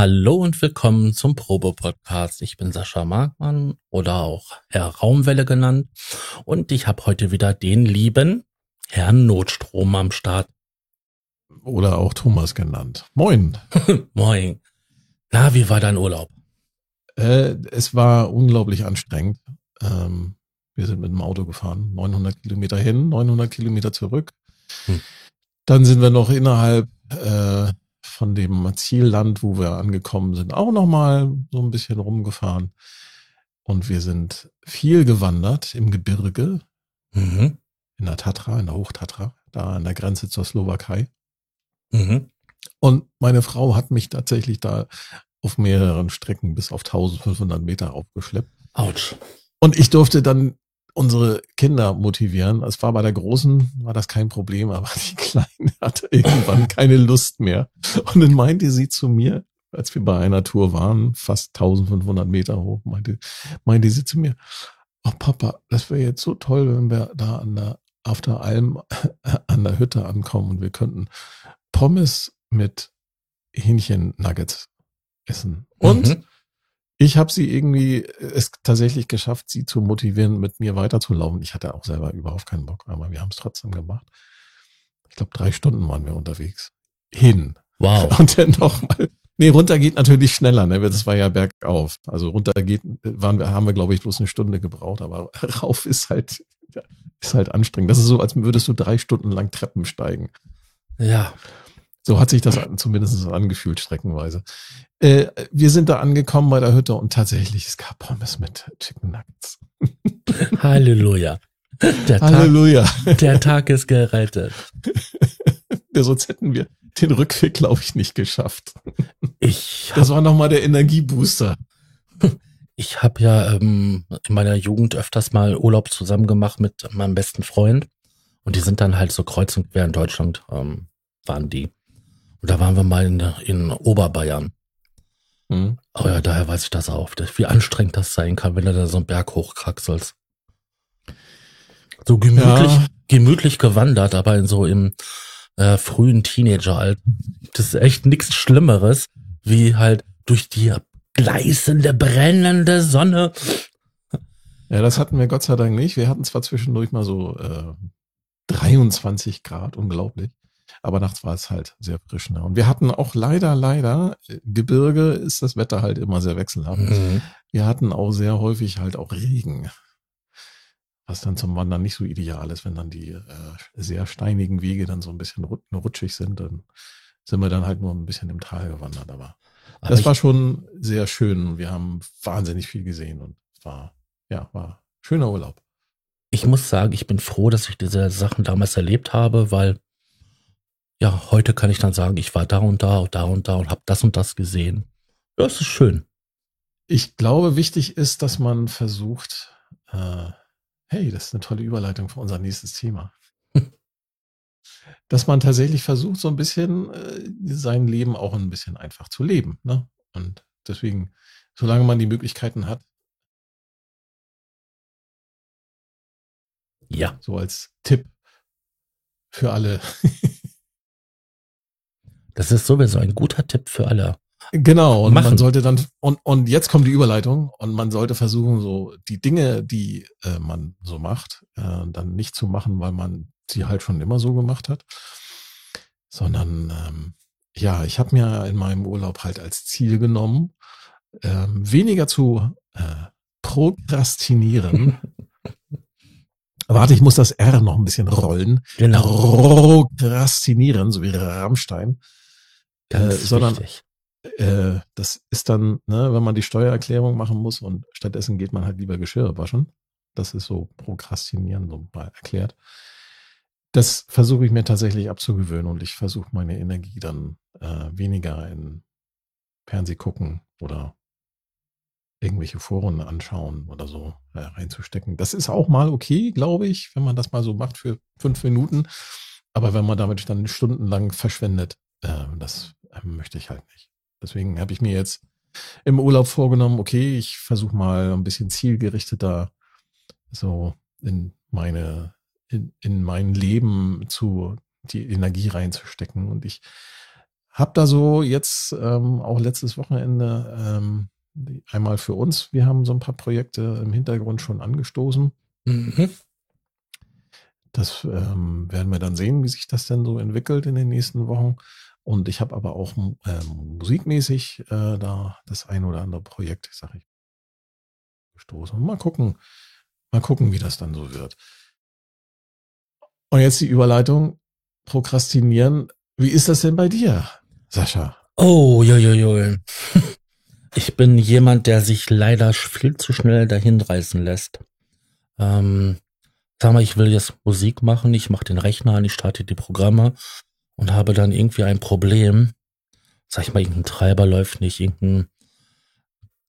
Hallo und willkommen zum Probe-Podcast. Ich bin Sascha Markmann oder auch Herr Raumwelle genannt und ich habe heute wieder den lieben Herrn Notstrom am Start. Oder auch Thomas genannt. Moin. Moin. Na, wie war dein Urlaub? Äh, es war unglaublich anstrengend. Ähm, wir sind mit dem Auto gefahren, 900 Kilometer hin, 900 Kilometer zurück. Hm. Dann sind wir noch innerhalb äh, von dem Zielland, wo wir angekommen sind, auch nochmal so ein bisschen rumgefahren. Und wir sind viel gewandert im Gebirge, mhm. in der Tatra, in der Hochtatra, da an der Grenze zur Slowakei. Mhm. Und meine Frau hat mich tatsächlich da auf mehreren Strecken bis auf 1500 Meter aufgeschleppt. Autsch. Und ich durfte dann unsere Kinder motivieren. Es war bei der Großen, war das kein Problem, aber die Kleine hatte irgendwann keine Lust mehr. Und dann meinte sie zu mir, als wir bei einer Tour waren, fast 1500 Meter hoch, meinte, meinte sie zu mir, oh Papa, das wäre jetzt so toll, wenn wir da an der, auf der Alm, an der Hütte ankommen und wir könnten Pommes mit Hähnchen-Nuggets essen. Und mhm. Ich habe sie irgendwie es tatsächlich geschafft, sie zu motivieren, mit mir weiterzulaufen. Ich hatte auch selber überhaupt keinen Bock, aber wir haben es trotzdem gemacht. Ich glaube, drei Stunden waren wir unterwegs. Hin. Wow. Und dann nochmal. Nee, runter geht natürlich schneller, ne? Das war ja bergauf. Also runter geht, waren wir, haben wir, glaube ich, bloß eine Stunde gebraucht, aber rauf ist halt, ist halt anstrengend. Das ist so, als würdest du drei Stunden lang Treppen steigen. Ja. So hat sich das zumindest angefühlt, streckenweise. Äh, wir sind da angekommen bei der Hütte und tatsächlich, es gab Pommes mit Chicken Nuggets. Halleluja. Der Halleluja. Tag, der Tag ist gerettet. Sonst hätten wir den Rückweg, glaube ich, nicht geschafft. Ich das war nochmal der Energiebooster. Ich habe ja ähm, in meiner Jugend öfters mal Urlaub zusammen gemacht mit meinem besten Freund. Und die sind dann halt so kreuz und quer in Deutschland, ähm, waren die. Und da waren wir mal in, in Oberbayern. Mhm. Oh ja, daher weiß ich das auch, wie anstrengend das sein kann, wenn du da so einen Berg hochkraxelst. So gemütlich, ja. gemütlich gewandert, aber in so im äh, frühen Teenageralter. Das ist echt nichts Schlimmeres, wie halt durch die gleißende, brennende Sonne. Ja, das hatten wir Gott sei Dank nicht. Wir hatten zwar zwischendurch mal so äh, 23 Grad, unglaublich. Aber nachts war es halt sehr frisch. Ne? Und wir hatten auch leider, leider, äh, Gebirge ist das Wetter halt immer sehr wechselhaft. Mhm. Wir hatten auch sehr häufig halt auch Regen. Was dann zum Wandern nicht so ideal ist, wenn dann die äh, sehr steinigen Wege dann so ein bisschen rutschig sind, dann sind wir dann halt nur ein bisschen im Tal gewandert. Aber, aber das war schon sehr schön. Wir haben wahnsinnig viel gesehen und war, ja, war schöner Urlaub. Ich muss sagen, ich bin froh, dass ich diese Sachen damals erlebt habe, weil ja, heute kann ich dann sagen, ich war da und da und da und da und habe das und das gesehen. Das ist schön. Ich glaube, wichtig ist, dass man versucht, äh, hey, das ist eine tolle Überleitung für unser nächstes Thema. dass man tatsächlich versucht, so ein bisschen äh, sein Leben auch ein bisschen einfach zu leben. Ne? Und deswegen, solange man die Möglichkeiten hat, ja, so als Tipp für alle. Das ist sowieso ein guter Tipp für alle. Genau, und Machen. man sollte dann, und, und jetzt kommt die Überleitung, und man sollte versuchen, so die Dinge, die äh, man so macht, äh, dann nicht zu machen, weil man sie halt schon immer so gemacht hat, sondern ähm, ja, ich habe mir in meinem Urlaub halt als Ziel genommen, ähm, weniger zu äh, prokrastinieren. Warte, ich muss das R noch ein bisschen rollen. Genau. Prokrastinieren, so wie Rammstein. Äh, sondern äh, das ist dann, ne, wenn man die Steuererklärung machen muss und stattdessen geht man halt lieber Geschirre waschen. Das ist so Prokrastinieren, so mal erklärt. Das versuche ich mir tatsächlich abzugewöhnen und ich versuche meine Energie dann äh, weniger in Fernseh gucken oder irgendwelche Foren anschauen oder so äh, reinzustecken. Das ist auch mal okay, glaube ich, wenn man das mal so macht für fünf Minuten. Aber wenn man damit dann stundenlang verschwendet, äh, das möchte ich halt nicht. Deswegen habe ich mir jetzt im Urlaub vorgenommen, okay, ich versuche mal ein bisschen zielgerichteter so in meine, in, in mein Leben zu die Energie reinzustecken. Und ich habe da so jetzt ähm, auch letztes Wochenende ähm, einmal für uns, wir haben so ein paar Projekte im Hintergrund schon angestoßen. Mhm. Das ähm, werden wir dann sehen, wie sich das denn so entwickelt in den nächsten Wochen. Und ich habe aber auch ähm, musikmäßig äh, da das ein oder andere Projekt, sag ich, gestoßen. Mal gucken, mal gucken, wie das dann so wird. Und jetzt die Überleitung. Prokrastinieren. Wie ist das denn bei dir, Sascha? Oh, jo, jo, jo. Ich bin jemand, der sich leider viel zu schnell dahin reißen lässt. Ähm, sag mal, ich will jetzt Musik machen, ich mache den Rechner an, ich starte die Programme und habe dann irgendwie ein Problem. Sag ich mal, irgendein Treiber läuft nicht, irgendein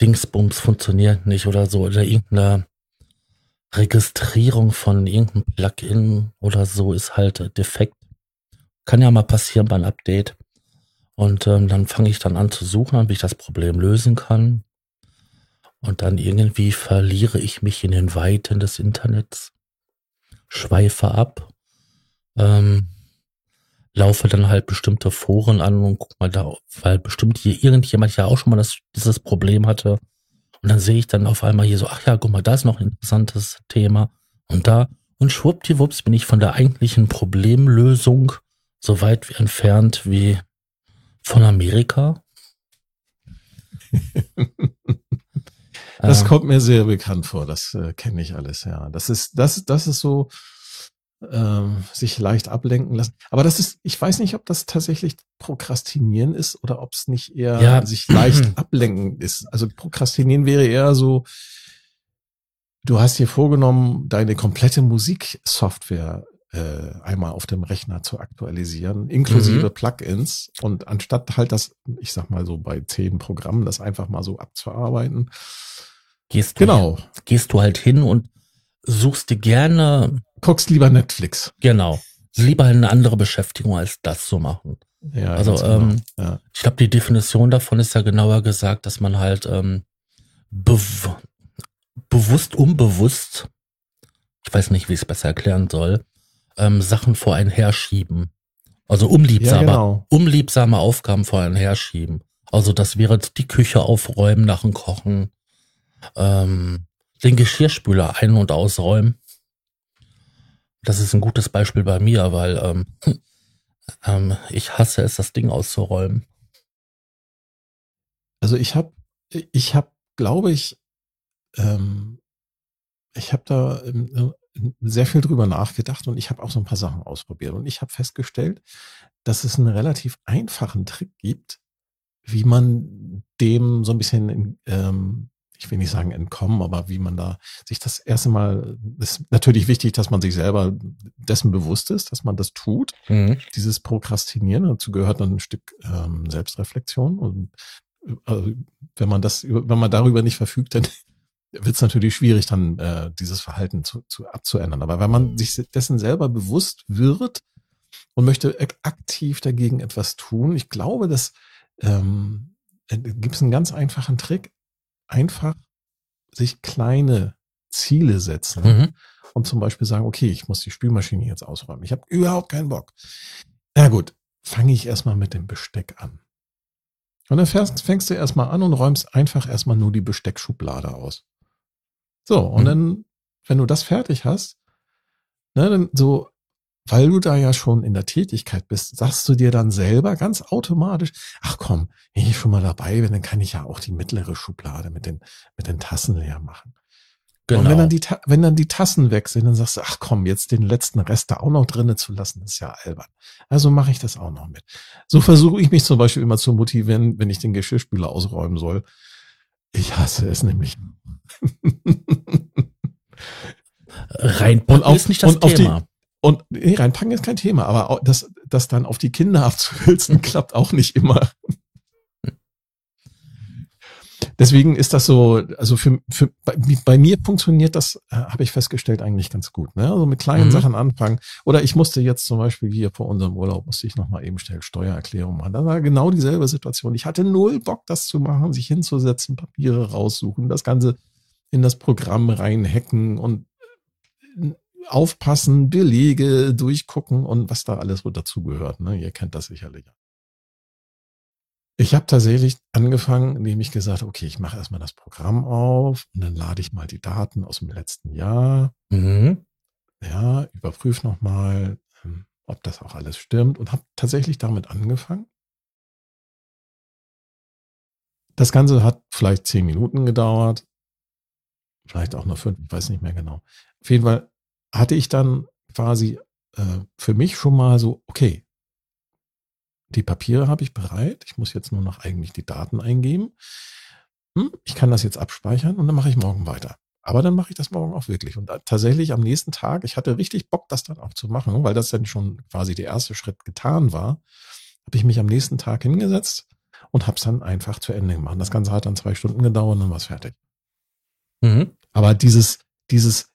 Dingsbums funktioniert nicht oder so, oder irgendeine Registrierung von irgendeinem Plugin oder so ist halt defekt. Kann ja mal passieren beim Update. Und ähm, dann fange ich dann an zu suchen, wie ich das Problem lösen kann. Und dann irgendwie verliere ich mich in den Weiten des Internets, schweife ab, ähm, laufe dann halt bestimmte Foren an und guck mal da, weil bestimmt hier irgendjemand ja auch schon mal das, dieses Problem hatte. Und dann sehe ich dann auf einmal hier so, ach ja, guck mal, da ist noch ein interessantes Thema. Und da, und schwuppdiwupps bin ich von der eigentlichen Problemlösung so weit entfernt wie von Amerika. das kommt mir sehr bekannt vor, das äh, kenne ich alles, ja. Das ist, das, das ist so, ähm, sich leicht ablenken lassen. Aber das ist, ich weiß nicht, ob das tatsächlich Prokrastinieren ist oder ob es nicht eher ja. sich leicht ablenken ist. Also Prokrastinieren wäre eher so, du hast dir vorgenommen, deine komplette Musiksoftware äh, einmal auf dem Rechner zu aktualisieren, inklusive mhm. Plugins. Und anstatt halt das, ich sag mal so bei zehn Programmen, das einfach mal so abzuarbeiten. Gehst du, genau. Gehst du halt hin und suchst dir gerne. Guckst lieber Netflix. Genau. Lieber eine andere Beschäftigung als das zu machen. Ja, also genau. ähm, ja. ich glaube, die Definition davon ist ja genauer gesagt, dass man halt ähm, bew bewusst, unbewusst, ich weiß nicht, wie ich es besser erklären soll, ähm, Sachen vor einen herschieben. Also unliebsame, ja, genau. unliebsame Aufgaben vor einen herschieben. Also das wäre die Küche aufräumen nach dem Kochen, ähm, den Geschirrspüler ein- und ausräumen. Das ist ein gutes Beispiel bei mir, weil ähm, ähm, ich hasse es, das Ding auszuräumen. Also ich habe, ich habe, glaube ich, ähm, ich habe da ähm, sehr viel drüber nachgedacht und ich habe auch so ein paar Sachen ausprobiert. Und ich habe festgestellt, dass es einen relativ einfachen Trick gibt, wie man dem so ein bisschen, ähm, ich will nicht sagen entkommen, aber wie man da sich das erste Mal, ist natürlich wichtig, dass man sich selber dessen bewusst ist, dass man das tut. Mhm. Dieses Prokrastinieren, dazu gehört dann ein Stück ähm, Selbstreflexion und also, wenn man das, wenn man darüber nicht verfügt, dann wird es natürlich schwierig, dann äh, dieses Verhalten zu, zu abzuändern. Aber wenn man sich dessen selber bewusst wird und möchte aktiv dagegen etwas tun, ich glaube, dass ähm, äh, gibt es einen ganz einfachen Trick, einfach sich kleine Ziele setzen mhm. und zum Beispiel sagen, okay, ich muss die Spülmaschine jetzt ausräumen. Ich habe überhaupt keinen Bock. Ja gut, fange ich erstmal mit dem Besteck an. Und dann fängst, fängst du erstmal an und räumst einfach erstmal nur die Besteckschublade aus. So, und mhm. dann, wenn du das fertig hast, ne, dann so, weil du da ja schon in der Tätigkeit bist, sagst du dir dann selber ganz automatisch, ach komm, wenn ich schon mal dabei bin, dann kann ich ja auch die mittlere Schublade mit den, mit den Tassen leer machen. Genau. Und wenn dann, die, wenn dann die Tassen weg sind, dann sagst du, ach komm, jetzt den letzten Rest da auch noch drinnen zu lassen, ist ja albern. Also mache ich das auch noch mit. So versuche ich mich zum Beispiel immer zu motivieren, wenn ich den Geschirrspüler ausräumen soll. Ich hasse es nämlich. Reinpacken ist nicht das Thema. Und nee, reinpacken ist kein Thema, aber das, das dann auf die Kinder abzuhülsen, klappt auch nicht immer. deswegen ist das so, also für, für bei, bei mir funktioniert das, äh, habe ich festgestellt, eigentlich ganz gut. Ne? Also mit kleinen mhm. Sachen anfangen. Oder ich musste jetzt zum Beispiel hier vor unserem Urlaub, musste ich nochmal eben schnell Steuererklärung machen. Da war genau dieselbe Situation. Ich hatte null Bock, das zu machen, sich hinzusetzen, Papiere raussuchen, das Ganze in das Programm reinhacken und aufpassen, Belege durchgucken und was da alles so dazugehört. Ne? Ihr kennt das sicherlich. Ich habe tatsächlich angefangen, indem ich gesagt okay, ich mache erstmal das Programm auf und dann lade ich mal die Daten aus dem letzten Jahr. Mhm. Ja, überprüfe nochmal, ähm, ob das auch alles stimmt und habe tatsächlich damit angefangen. Das Ganze hat vielleicht zehn Minuten gedauert, vielleicht auch nur fünf, ich weiß nicht mehr genau. Auf jeden Fall hatte ich dann quasi äh, für mich schon mal so, okay, die Papiere habe ich bereit. Ich muss jetzt nur noch eigentlich die Daten eingeben. Hm, ich kann das jetzt abspeichern und dann mache ich morgen weiter. Aber dann mache ich das morgen auch wirklich. Und tatsächlich am nächsten Tag, ich hatte richtig Bock, das dann auch zu machen, weil das dann schon quasi der erste Schritt getan war, habe ich mich am nächsten Tag hingesetzt und habe es dann einfach zu Ende gemacht. Das Ganze hat dann zwei Stunden gedauert und dann war es fertig. Mhm. Aber dieses, dieses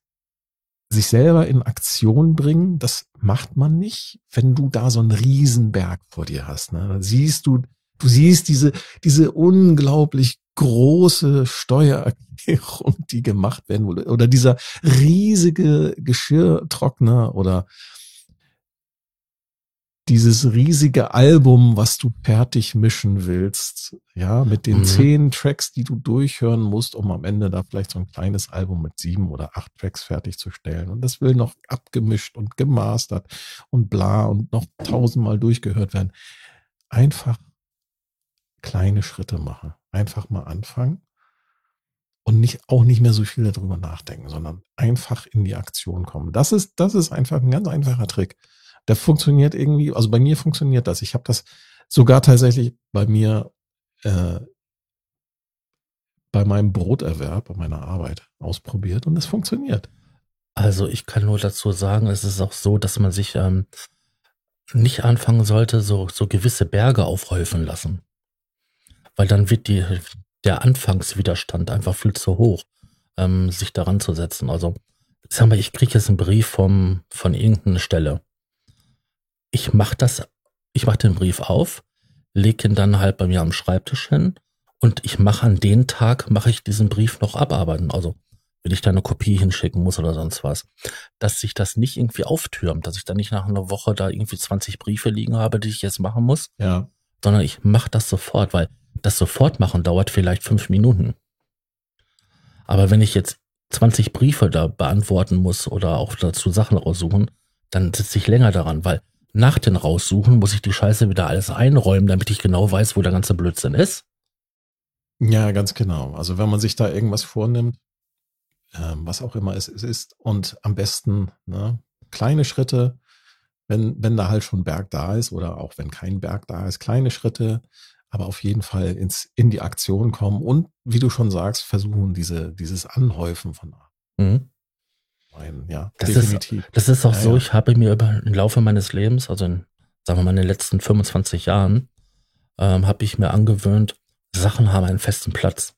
sich selber in Aktion bringen, das macht man nicht, wenn du da so einen Riesenberg vor dir hast. Ne? Dann siehst du, du siehst diese, diese unglaublich große Steuererklärung, die gemacht werden wurde, oder dieser riesige Geschirrtrockner oder dieses riesige Album, was du fertig mischen willst, ja, mit den mhm. zehn Tracks, die du durchhören musst, um am Ende da vielleicht so ein kleines Album mit sieben oder acht Tracks fertigzustellen. Und das will noch abgemischt und gemastert und bla und noch tausendmal durchgehört werden. Einfach kleine Schritte machen. Einfach mal anfangen und nicht, auch nicht mehr so viel darüber nachdenken, sondern einfach in die Aktion kommen. Das ist, das ist einfach ein ganz einfacher Trick der funktioniert irgendwie, also bei mir funktioniert das. Ich habe das sogar tatsächlich bei mir äh, bei meinem Broterwerb, bei meiner Arbeit ausprobiert und es funktioniert. Also ich kann nur dazu sagen, es ist auch so, dass man sich ähm, nicht anfangen sollte, so, so gewisse Berge aufhäufen lassen. Weil dann wird die, der Anfangswiderstand einfach viel zu hoch, ähm, sich daran zu setzen. Also, sagen wir, ich kriege jetzt einen Brief vom, von irgendeiner Stelle ich mache das, ich mache den Brief auf, lege ihn dann halt bei mir am Schreibtisch hin und ich mache an den Tag, mache ich diesen Brief noch abarbeiten. Also wenn ich da eine Kopie hinschicken muss oder sonst was, dass sich das nicht irgendwie auftürmt, dass ich dann nicht nach einer Woche da irgendwie 20 Briefe liegen habe, die ich jetzt machen muss, ja. sondern ich mache das sofort, weil das sofort machen dauert vielleicht fünf Minuten. Aber wenn ich jetzt 20 Briefe da beantworten muss oder auch dazu Sachen raussuchen, dann sitze ich länger daran, weil nach den raussuchen, muss ich die Scheiße wieder alles einräumen, damit ich genau weiß, wo der ganze Blödsinn ist. Ja, ganz genau. Also wenn man sich da irgendwas vornimmt, ähm, was auch immer es, ist, und am besten ne, kleine Schritte, wenn, wenn da halt schon Berg da ist oder auch wenn kein Berg da ist, kleine Schritte, aber auf jeden Fall ins, in die Aktion kommen und, wie du schon sagst, versuchen, diese, dieses Anhäufen von mhm ein, ja, das definitiv. Ist, das ist auch ja, so, ja. ich habe mir über im Laufe meines Lebens, also in, sagen wir mal in den letzten 25 Jahren, ähm, habe ich mir angewöhnt, Sachen haben einen festen Platz.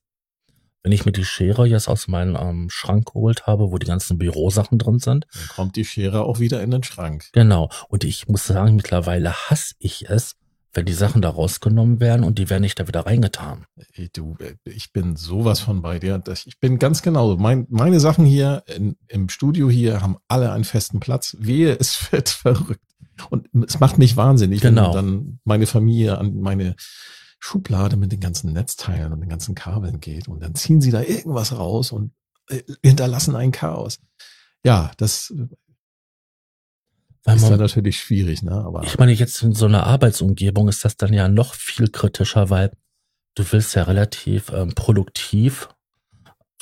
Wenn ich mir die Schere jetzt aus meinem ähm, Schrank geholt habe, wo die ganzen Bürosachen drin sind. Dann kommt die Schere auch wieder in den Schrank. Genau. Und ich muss sagen, mittlerweile hasse ich es, wenn die Sachen da rausgenommen werden und die werden nicht da wieder reingetan. Du, ich bin sowas von bei dir. Ich bin ganz genau. Mein, meine Sachen hier in, im Studio hier haben alle einen festen Platz. Wehe, es wird verrückt. Und es macht mich wahnsinnig, genau. wenn dann meine Familie an meine Schublade mit den ganzen Netzteilen und den ganzen Kabeln geht und dann ziehen sie da irgendwas raus und äh, hinterlassen ein Chaos. Ja, das ist man, dann natürlich schwierig, ne? Aber ich meine, jetzt in so einer Arbeitsumgebung ist das dann ja noch viel kritischer, weil du willst ja relativ ähm, produktiv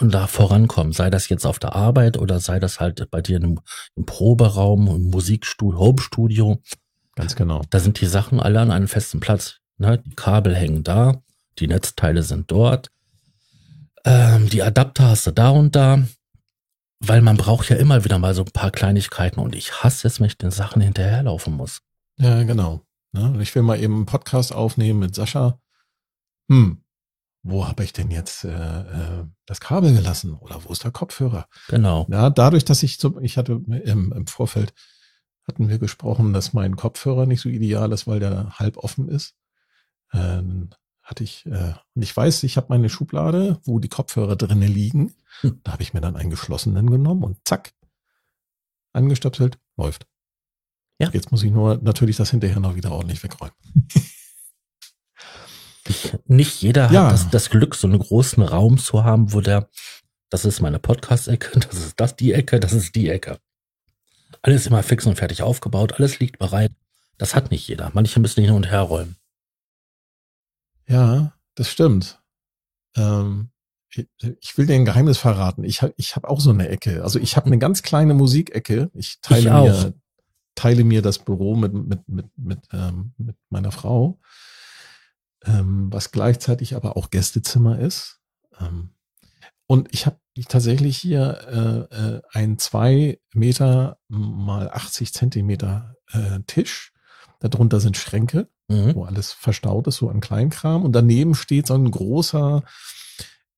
und da vorankommen. Sei das jetzt auf der Arbeit oder sei das halt bei dir im, im Proberaum, im Musikstudio, Homestudio. Ganz genau. Da sind die Sachen alle an einem festen Platz. Ne? Die Kabel hängen da, die Netzteile sind dort, ähm, die Adapter hast du da und da weil man braucht ja immer wieder mal so ein paar Kleinigkeiten und ich hasse es, wenn ich den Sachen hinterherlaufen muss. Ja, genau. Ja, ich will mal eben einen Podcast aufnehmen mit Sascha. Hm, wo habe ich denn jetzt äh, äh, das Kabel gelassen oder wo ist der Kopfhörer? Genau. Ja, dadurch, dass ich zum, ich hatte im, im Vorfeld hatten wir gesprochen, dass mein Kopfhörer nicht so ideal ist, weil der halb offen ist. Ähm, hatte ich, äh, und ich weiß, ich habe meine Schublade, wo die Kopfhörer drinnen liegen. Hm. Da habe ich mir dann einen geschlossenen genommen und zack, angestöpselt, läuft. Ja. Jetzt muss ich nur natürlich das hinterher noch wieder ordentlich wegräumen. Nicht jeder Ja. hat das, das Glück, so einen großen Raum zu haben, wo der, das ist meine Podcast-Ecke, das ist das die Ecke, das ist die Ecke. Alles immer fix und fertig aufgebaut, alles liegt bereit. Das hat nicht jeder. Manche müssen hin und her räumen. Ja, das stimmt. Ähm, ich, ich will dir ein Geheimnis verraten. Ich habe ich hab auch so eine Ecke. Also ich habe eine ganz kleine Musikecke. Ich teile Ich mir teile mir das Büro mit mit mit mit, ähm, mit meiner Frau, ähm, was gleichzeitig aber auch Gästezimmer ist. Ähm, und ich habe tatsächlich hier äh, äh, einen zwei Meter mal 80 Zentimeter äh, Tisch. Darunter sind Schränke Mhm. wo alles verstaut ist, so an Kleinkram. Und daneben steht so ein großer,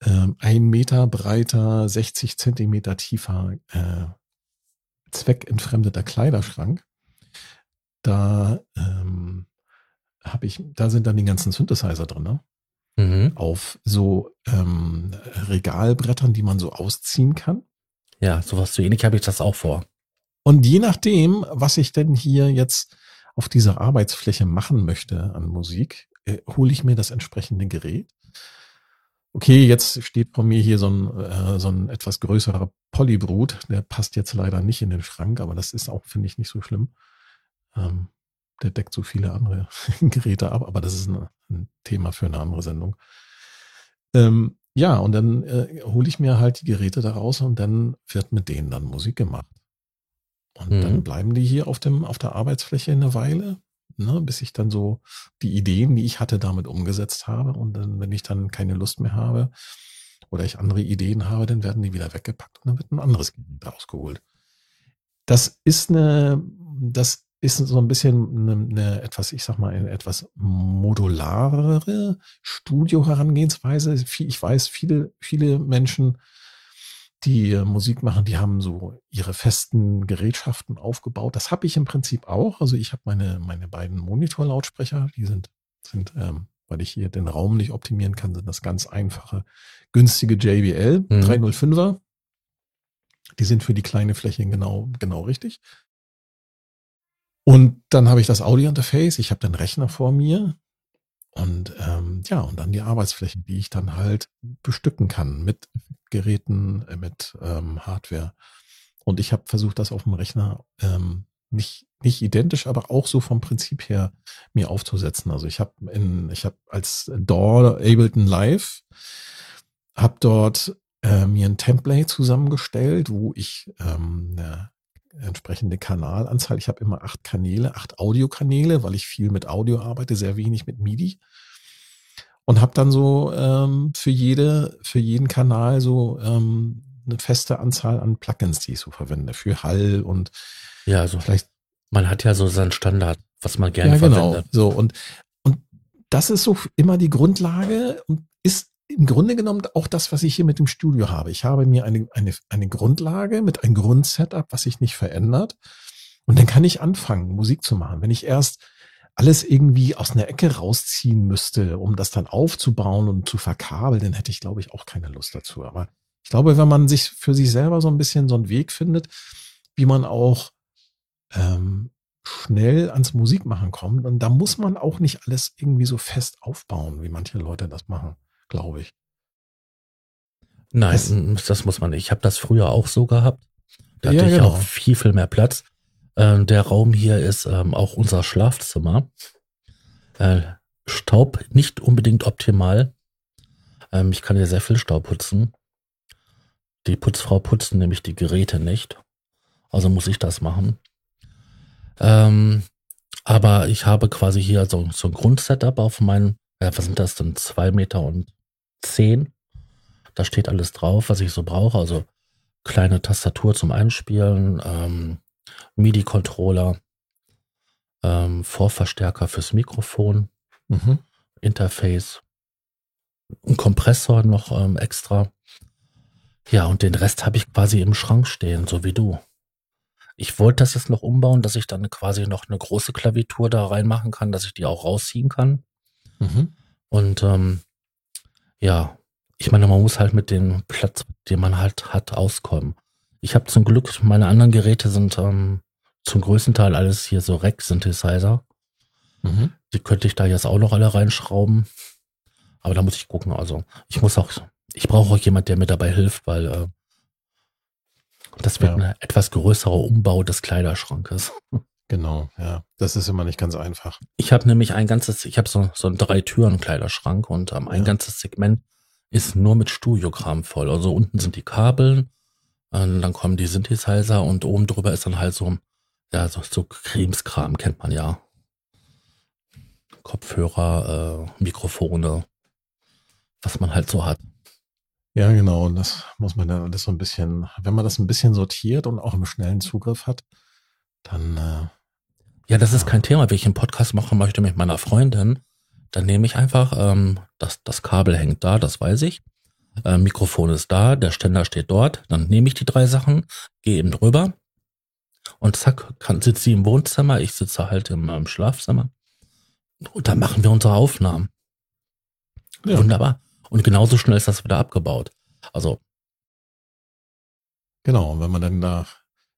ähm, ein Meter breiter, 60 Zentimeter tiefer, äh, zweckentfremdeter Kleiderschrank. Da ähm, habe ich, da sind dann die ganzen Synthesizer drin, ne? Mhm. auf so ähm, Regalbrettern, die man so ausziehen kann. Ja, sowas so ähnlich habe ich das auch vor. Und je nachdem, was ich denn hier jetzt auf dieser Arbeitsfläche machen möchte an Musik, äh, hole ich mir das entsprechende Gerät. Okay, jetzt steht vor mir hier so ein, äh, so ein etwas größerer Polybrut. Der passt jetzt leider nicht in den Schrank, aber das ist auch, finde ich, nicht so schlimm. Ähm, der deckt so viele andere Geräte ab, aber das ist ein, ein Thema für eine andere Sendung. Ähm, ja, und dann äh, hole ich mir halt die Geräte da raus und dann wird mit denen dann Musik gemacht. Und Mhm. dann bleiben die hier auf dem, auf der Arbeitsfläche eine Weile, ne, bis ich dann so die Ideen, die ich hatte, damit umgesetzt habe. Und dann, wenn ich dann keine Lust mehr habe oder ich andere Ideen habe, dann werden die wieder weggepackt und dann wird ein anderes Gerät rausgeholt. Das ist eine, das ist so ein bisschen eine, eine etwas, ich sag mal, eine etwas modularere Studio-Herangehensweise. Ich weiß, viele, viele Menschen, die äh, Musik machen, die haben so ihre festen Gerätschaften aufgebaut. Das habe ich im Prinzip auch. Also ich habe meine, meine beiden Monitorlautsprecher, die sind, sind ähm, weil ich hier den Raum nicht optimieren kann, sind das ganz einfache, günstige JBL Mhm. 305er. Die sind für die kleine Fläche genau, genau richtig. Und dann habe ich das Audio-Interface, ich habe den Rechner vor mir und ähm, ja, und dann die Arbeitsfläche, die ich dann halt bestücken kann mit Geräten, äh, mit ähm, Hardware. Und ich habe versucht, das auf dem Rechner ähm, nicht, nicht identisch, aber auch so vom Prinzip her mir aufzusetzen. Also ich habe in, ich habe als DAW Ableton Live, habe dort äh, mir ein Template zusammengestellt, wo ich ähm, eine entsprechende Kanalanzahl. Ich habe immer acht Kanäle, acht Audiokanäle, weil ich viel mit Audio arbeite, sehr wenig mit MIDI. Und habe dann so ähm, für jede, für jeden Kanal so ähm, eine feste Anzahl an Plugins, die ich so verwende, für Hall und Ja, also vielleicht man hat ja so seinen Standard, was man gerne ja, genau. verwendet. So, und, und das ist so immer die Grundlage und ist im Grunde genommen auch das, was ich hier mit dem Studio habe. Ich habe mir eine, eine, eine Grundlage mit einem Grundsetup, was sich nicht verändert. Und dann kann ich anfangen, Musik zu machen. Wenn ich erst alles irgendwie aus einer Ecke rausziehen müsste, um das dann aufzubauen und zu verkabeln, dann hätte ich, glaube ich, auch keine Lust dazu. Aber ich glaube, wenn man sich für sich selber so ein bisschen so einen Weg findet, wie man auch ähm, schnell ans Musikmachen kommt, und da muss man auch nicht alles irgendwie so fest aufbauen, wie manche Leute das machen, glaube ich. Nein, Das- das muss man nicht. Ich habe das früher auch so gehabt. Da Ja, hatte ich genau. auch viel, viel mehr Platz. Ähm, der Raum hier ist ähm, auch unser Schlafzimmer. Äh, Staub nicht unbedingt optimal. Ähm, ich kann hier sehr viel Staub putzen. Die Putzfrau putzt nämlich die Geräte nicht. Also muss ich das machen. Ähm, aber ich habe quasi hier so, so ein Grundsetup auf meinen, ja, was sind das denn? Zwei Meter und zehn. Da steht alles drauf, was ich so brauche. Also kleine Tastatur zum Einspielen, ähm, MIDI-Controller, ähm, Vorverstärker fürs Mikrofon, Mhm. Interface. einen Kompressor noch ähm, extra. Ja, und den Rest habe ich quasi im Schrank stehen, so wie du. Ich wollte das jetzt noch umbauen, dass ich dann quasi noch eine große Klaviatur da reinmachen kann, dass ich die auch rausziehen kann. Mhm. Und ähm, ja, ich meine, man muss halt mit dem Platz, den man halt hat, auskommen. Ich habe zum Glück, meine anderen Geräte sind ähm, zum größten Teil alles hier so Rack-Synthesizer. Mhm. Die könnte ich da jetzt auch noch alle reinschrauben. Aber da muss ich gucken. Also ich muss auch, ich brauche auch jemand, der mir dabei hilft, weil äh, das wird ja. ein etwas größerer Umbau des Kleiderschrankes. Genau, ja. Das ist immer nicht ganz einfach. Ich habe nämlich ein ganzes, ich habe so, so einen drei Türen Kleiderschrank und ähm, ein ja. ganzes Segment ist nur mit Studiokram voll. Also unten sind die Kabel, äh, dann kommen die Synthesizer und oben drüber ist dann halt so, ja, so, so Cremeskram kennt man ja. Kopfhörer, äh, Mikrofone, was man halt so hat. Ja, genau. Und das muss man dann alles so ein bisschen, wenn man das ein bisschen sortiert und auch im schnellen Zugriff hat, dann. Äh, ja, das ja. ist kein Thema. Wenn ich einen Podcast machen möchte mit meiner Freundin, dann nehme ich einfach, ähm, das, das Kabel hängt da, das weiß ich. Äh, Mikrofon ist da, der Ständer steht dort. Dann nehme ich die drei Sachen, gehe eben drüber und zack, kann, sitzt sie im Wohnzimmer, ich sitze halt im, im Schlafzimmer. Und dann machen wir unsere Aufnahmen. Ja. Wunderbar. Und genauso schnell ist das wieder abgebaut. Also. Genau, wenn man dann da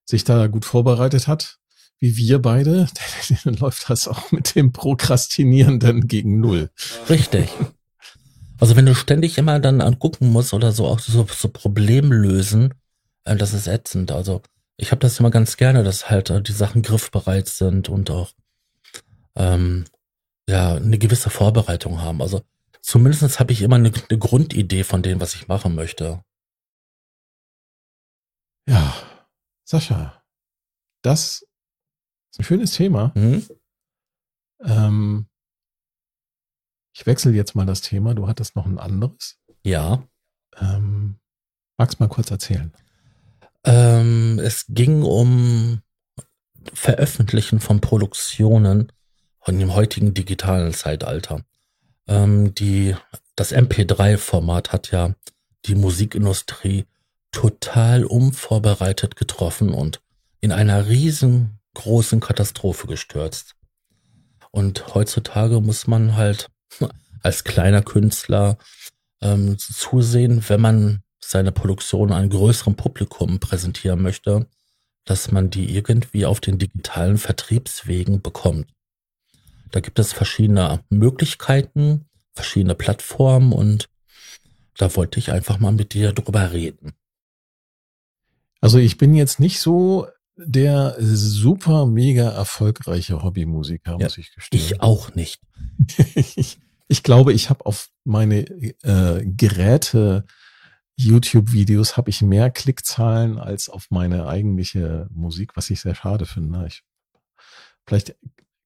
sich da gut vorbereitet hat, wie wir beide, dann läuft das auch mit dem Prokrastinierenden gegen Null. Richtig. Also wenn du ständig immer dann angucken musst oder so auch so, so Problem lösen, äh, das ist ätzend. Also ich habe das immer ganz gerne, dass halt äh, die Sachen griffbereit sind und auch ähm, ja eine gewisse Vorbereitung haben. Also zumindest habe ich immer eine, eine Grundidee von dem, was ich machen möchte. Ja, Sascha, das ist ein schönes Thema. Mhm. Ähm, ich wechsle jetzt mal das Thema. Du hattest noch ein anderes. Ja. Ähm, magst mal kurz erzählen? Ähm, es ging um Veröffentlichen von Produktionen von dem heutigen digitalen Zeitalter. Ähm, die, das MP3-Format hat ja die Musikindustrie total unvorbereitet getroffen und in einer riesengroßen Katastrophe gestürzt. Und heutzutage muss man halt als kleiner Künstler ähm, zusehen, wenn man seine Produktion einem größeren Publikum präsentieren möchte, dass man die irgendwie auf den digitalen Vertriebswegen bekommt. Da gibt es verschiedene Möglichkeiten, verschiedene Plattformen und da wollte ich einfach mal mit dir drüber reden. Also ich bin jetzt nicht so der super mega erfolgreiche Hobbymusiker, ja, muss ich gestehen. Ich auch nicht. ich, ich glaube, ich habe auf meine äh, Geräte YouTube-Videos habe ich mehr Klickzahlen als auf meine eigentliche Musik, was ich sehr schade finde. Ich, vielleicht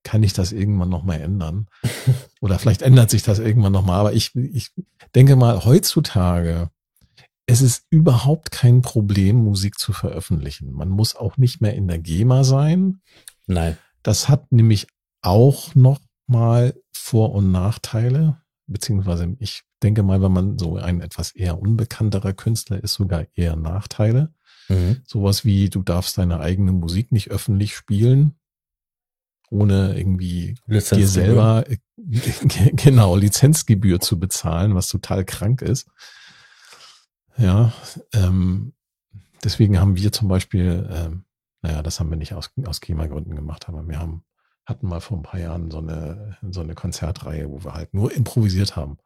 kann ich das irgendwann nochmal ändern. Oder vielleicht ändert sich das irgendwann nochmal. Aber ich, ich denke mal, heutzutage es ist überhaupt kein Problem, Musik zu veröffentlichen. Man muss auch nicht mehr in der GEMA sein. Nein. Das hat nämlich auch noch mal Vor- und Nachteile. Beziehungsweise ich denke mal, wenn man so ein etwas eher unbekannterer Künstler ist, sogar eher Nachteile. Mhm. Sowas wie, du darfst deine eigene Musik nicht öffentlich spielen, ohne irgendwie dir selber, genau, Lizenzgebühr zu bezahlen, was total krank ist. Ja, ähm, deswegen haben wir zum Beispiel, ähm, naja, das haben wir nicht aus, aus Klimagründen gemacht, aber wir haben, hatten mal vor ein paar Jahren so eine, so eine Konzertreihe, wo wir halt nur improvisiert haben.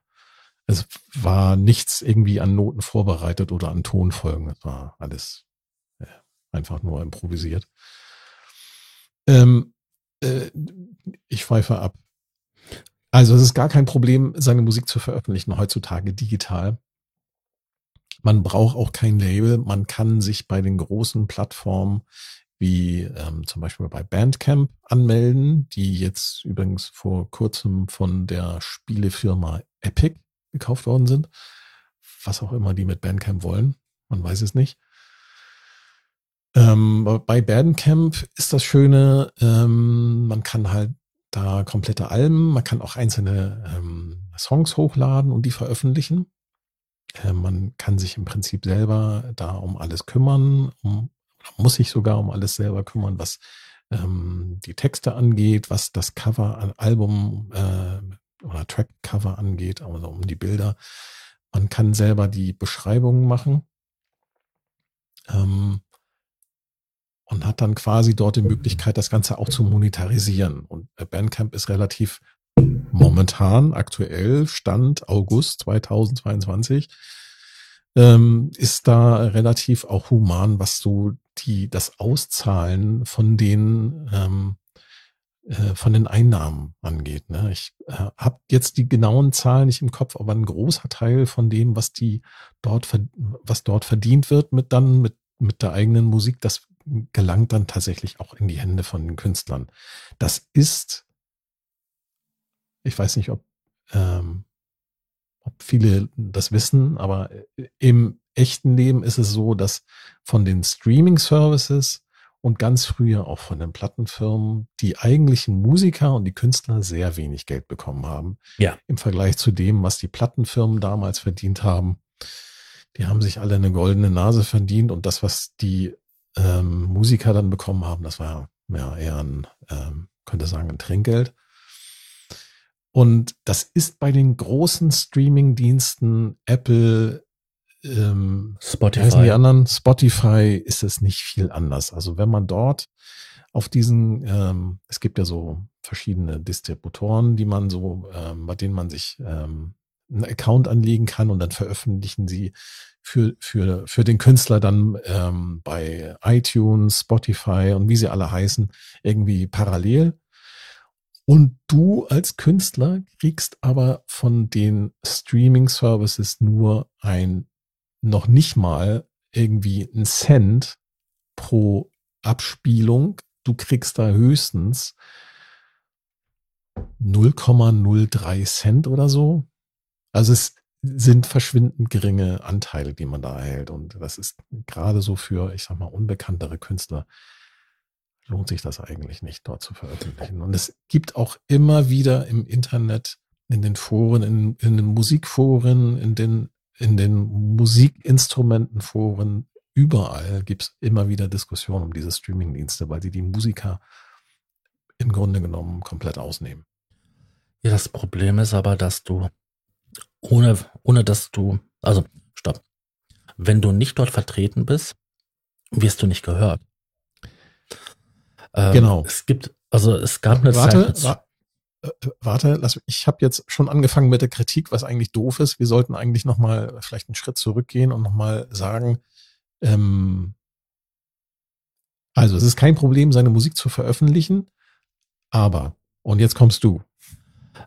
Es war nichts irgendwie an Noten vorbereitet oder an Tonfolgen. Es war alles äh, einfach nur improvisiert. Ähm, äh, ich pfeife ab. Also es ist gar kein Problem, seine Musik zu veröffentlichen heutzutage digital. Man braucht auch kein Label. Man kann sich bei den großen Plattformen wie ähm, zum Beispiel bei Bandcamp anmelden, die jetzt übrigens vor kurzem von der Spielefirma Epic gekauft worden sind. Was auch immer die mit Bandcamp wollen. Man weiß es nicht. Ähm, bei Bandcamp ist das Schöne, ähm, man kann halt da komplette Alben, man kann auch einzelne ähm, Songs hochladen und die veröffentlichen. Äh, man kann sich im Prinzip selber da um alles kümmern, um, muss sich sogar um alles selber kümmern, was ähm, die Texte angeht, was das Cover, Album äh, oder Track-Cover angeht, also um die Bilder. Man kann selber die Beschreibungen machen ähm, und hat dann quasi dort die Möglichkeit, das Ganze auch zu monetarisieren. Und Bandcamp ist relativ momentan, aktuell, Stand August 2022, ähm, ist da relativ auch human, was so die, das Auszahlen von den, ähm, äh, von den Einnahmen angeht. Ne? Ich äh, habe jetzt die genauen Zahlen nicht im Kopf, aber ein großer Teil von dem, was die dort, was dort verdient wird, mit dann mit mit der eigenen Musik, das gelangt dann tatsächlich auch in die Hände von den Künstlern. Das ist ich weiß nicht, ob, ähm, ob viele das wissen, aber im echten Leben ist es so, dass von den Streaming-Services und ganz früher auch von den Plattenfirmen die eigentlichen Musiker und die Künstler sehr wenig Geld bekommen haben. Ja. Im Vergleich zu dem, was die Plattenfirmen damals verdient haben. Die haben sich alle eine goldene Nase verdient und das, was die ähm, Musiker dann bekommen haben, das war ja eher ein, ähm, könnte sagen, ein Trinkgeld. Und das ist bei den großen Streaming-Diensten Apple, ähm, Spotify. die anderen, Spotify ist es nicht viel anders. Also wenn man dort auf diesen, ähm, es gibt ja so verschiedene Distributoren, die man so, ähm, bei denen man sich ähm, einen Account anlegen kann und dann veröffentlichen sie für, für, für den Künstler dann ähm, bei iTunes, Spotify und wie sie alle heißen, irgendwie parallel. Und du als Künstler kriegst aber von den Streaming-Services nur ein, noch nicht mal irgendwie ein Cent pro Abspielung. Du kriegst da höchstens 0,03 Cent oder so. Also es sind verschwindend geringe Anteile, die man da erhält. Und das ist gerade so für, ich sag mal, unbekanntere Künstler lohnt sich das eigentlich nicht, dort zu veröffentlichen. Und es gibt auch immer wieder im Internet, in den Foren, in, in den Musikforen, in den, in den Musikinstrumentenforen, überall gibt es immer wieder Diskussionen um diese Streamingdienste, weil sie die Musiker im Grunde genommen komplett ausnehmen. Ja, das Problem ist aber, dass du ohne, ohne dass du, also stopp, wenn du nicht dort vertreten bist, wirst du nicht gehört. Ähm, genau. Es gibt, also es gab eine warte, Zeit. Wa äh, warte, lass, ich habe jetzt schon angefangen mit der Kritik, was eigentlich doof ist. Wir sollten eigentlich noch mal vielleicht einen Schritt zurückgehen und noch mal sagen, ähm, also es ist kein Problem, seine Musik zu veröffentlichen, aber und jetzt kommst du.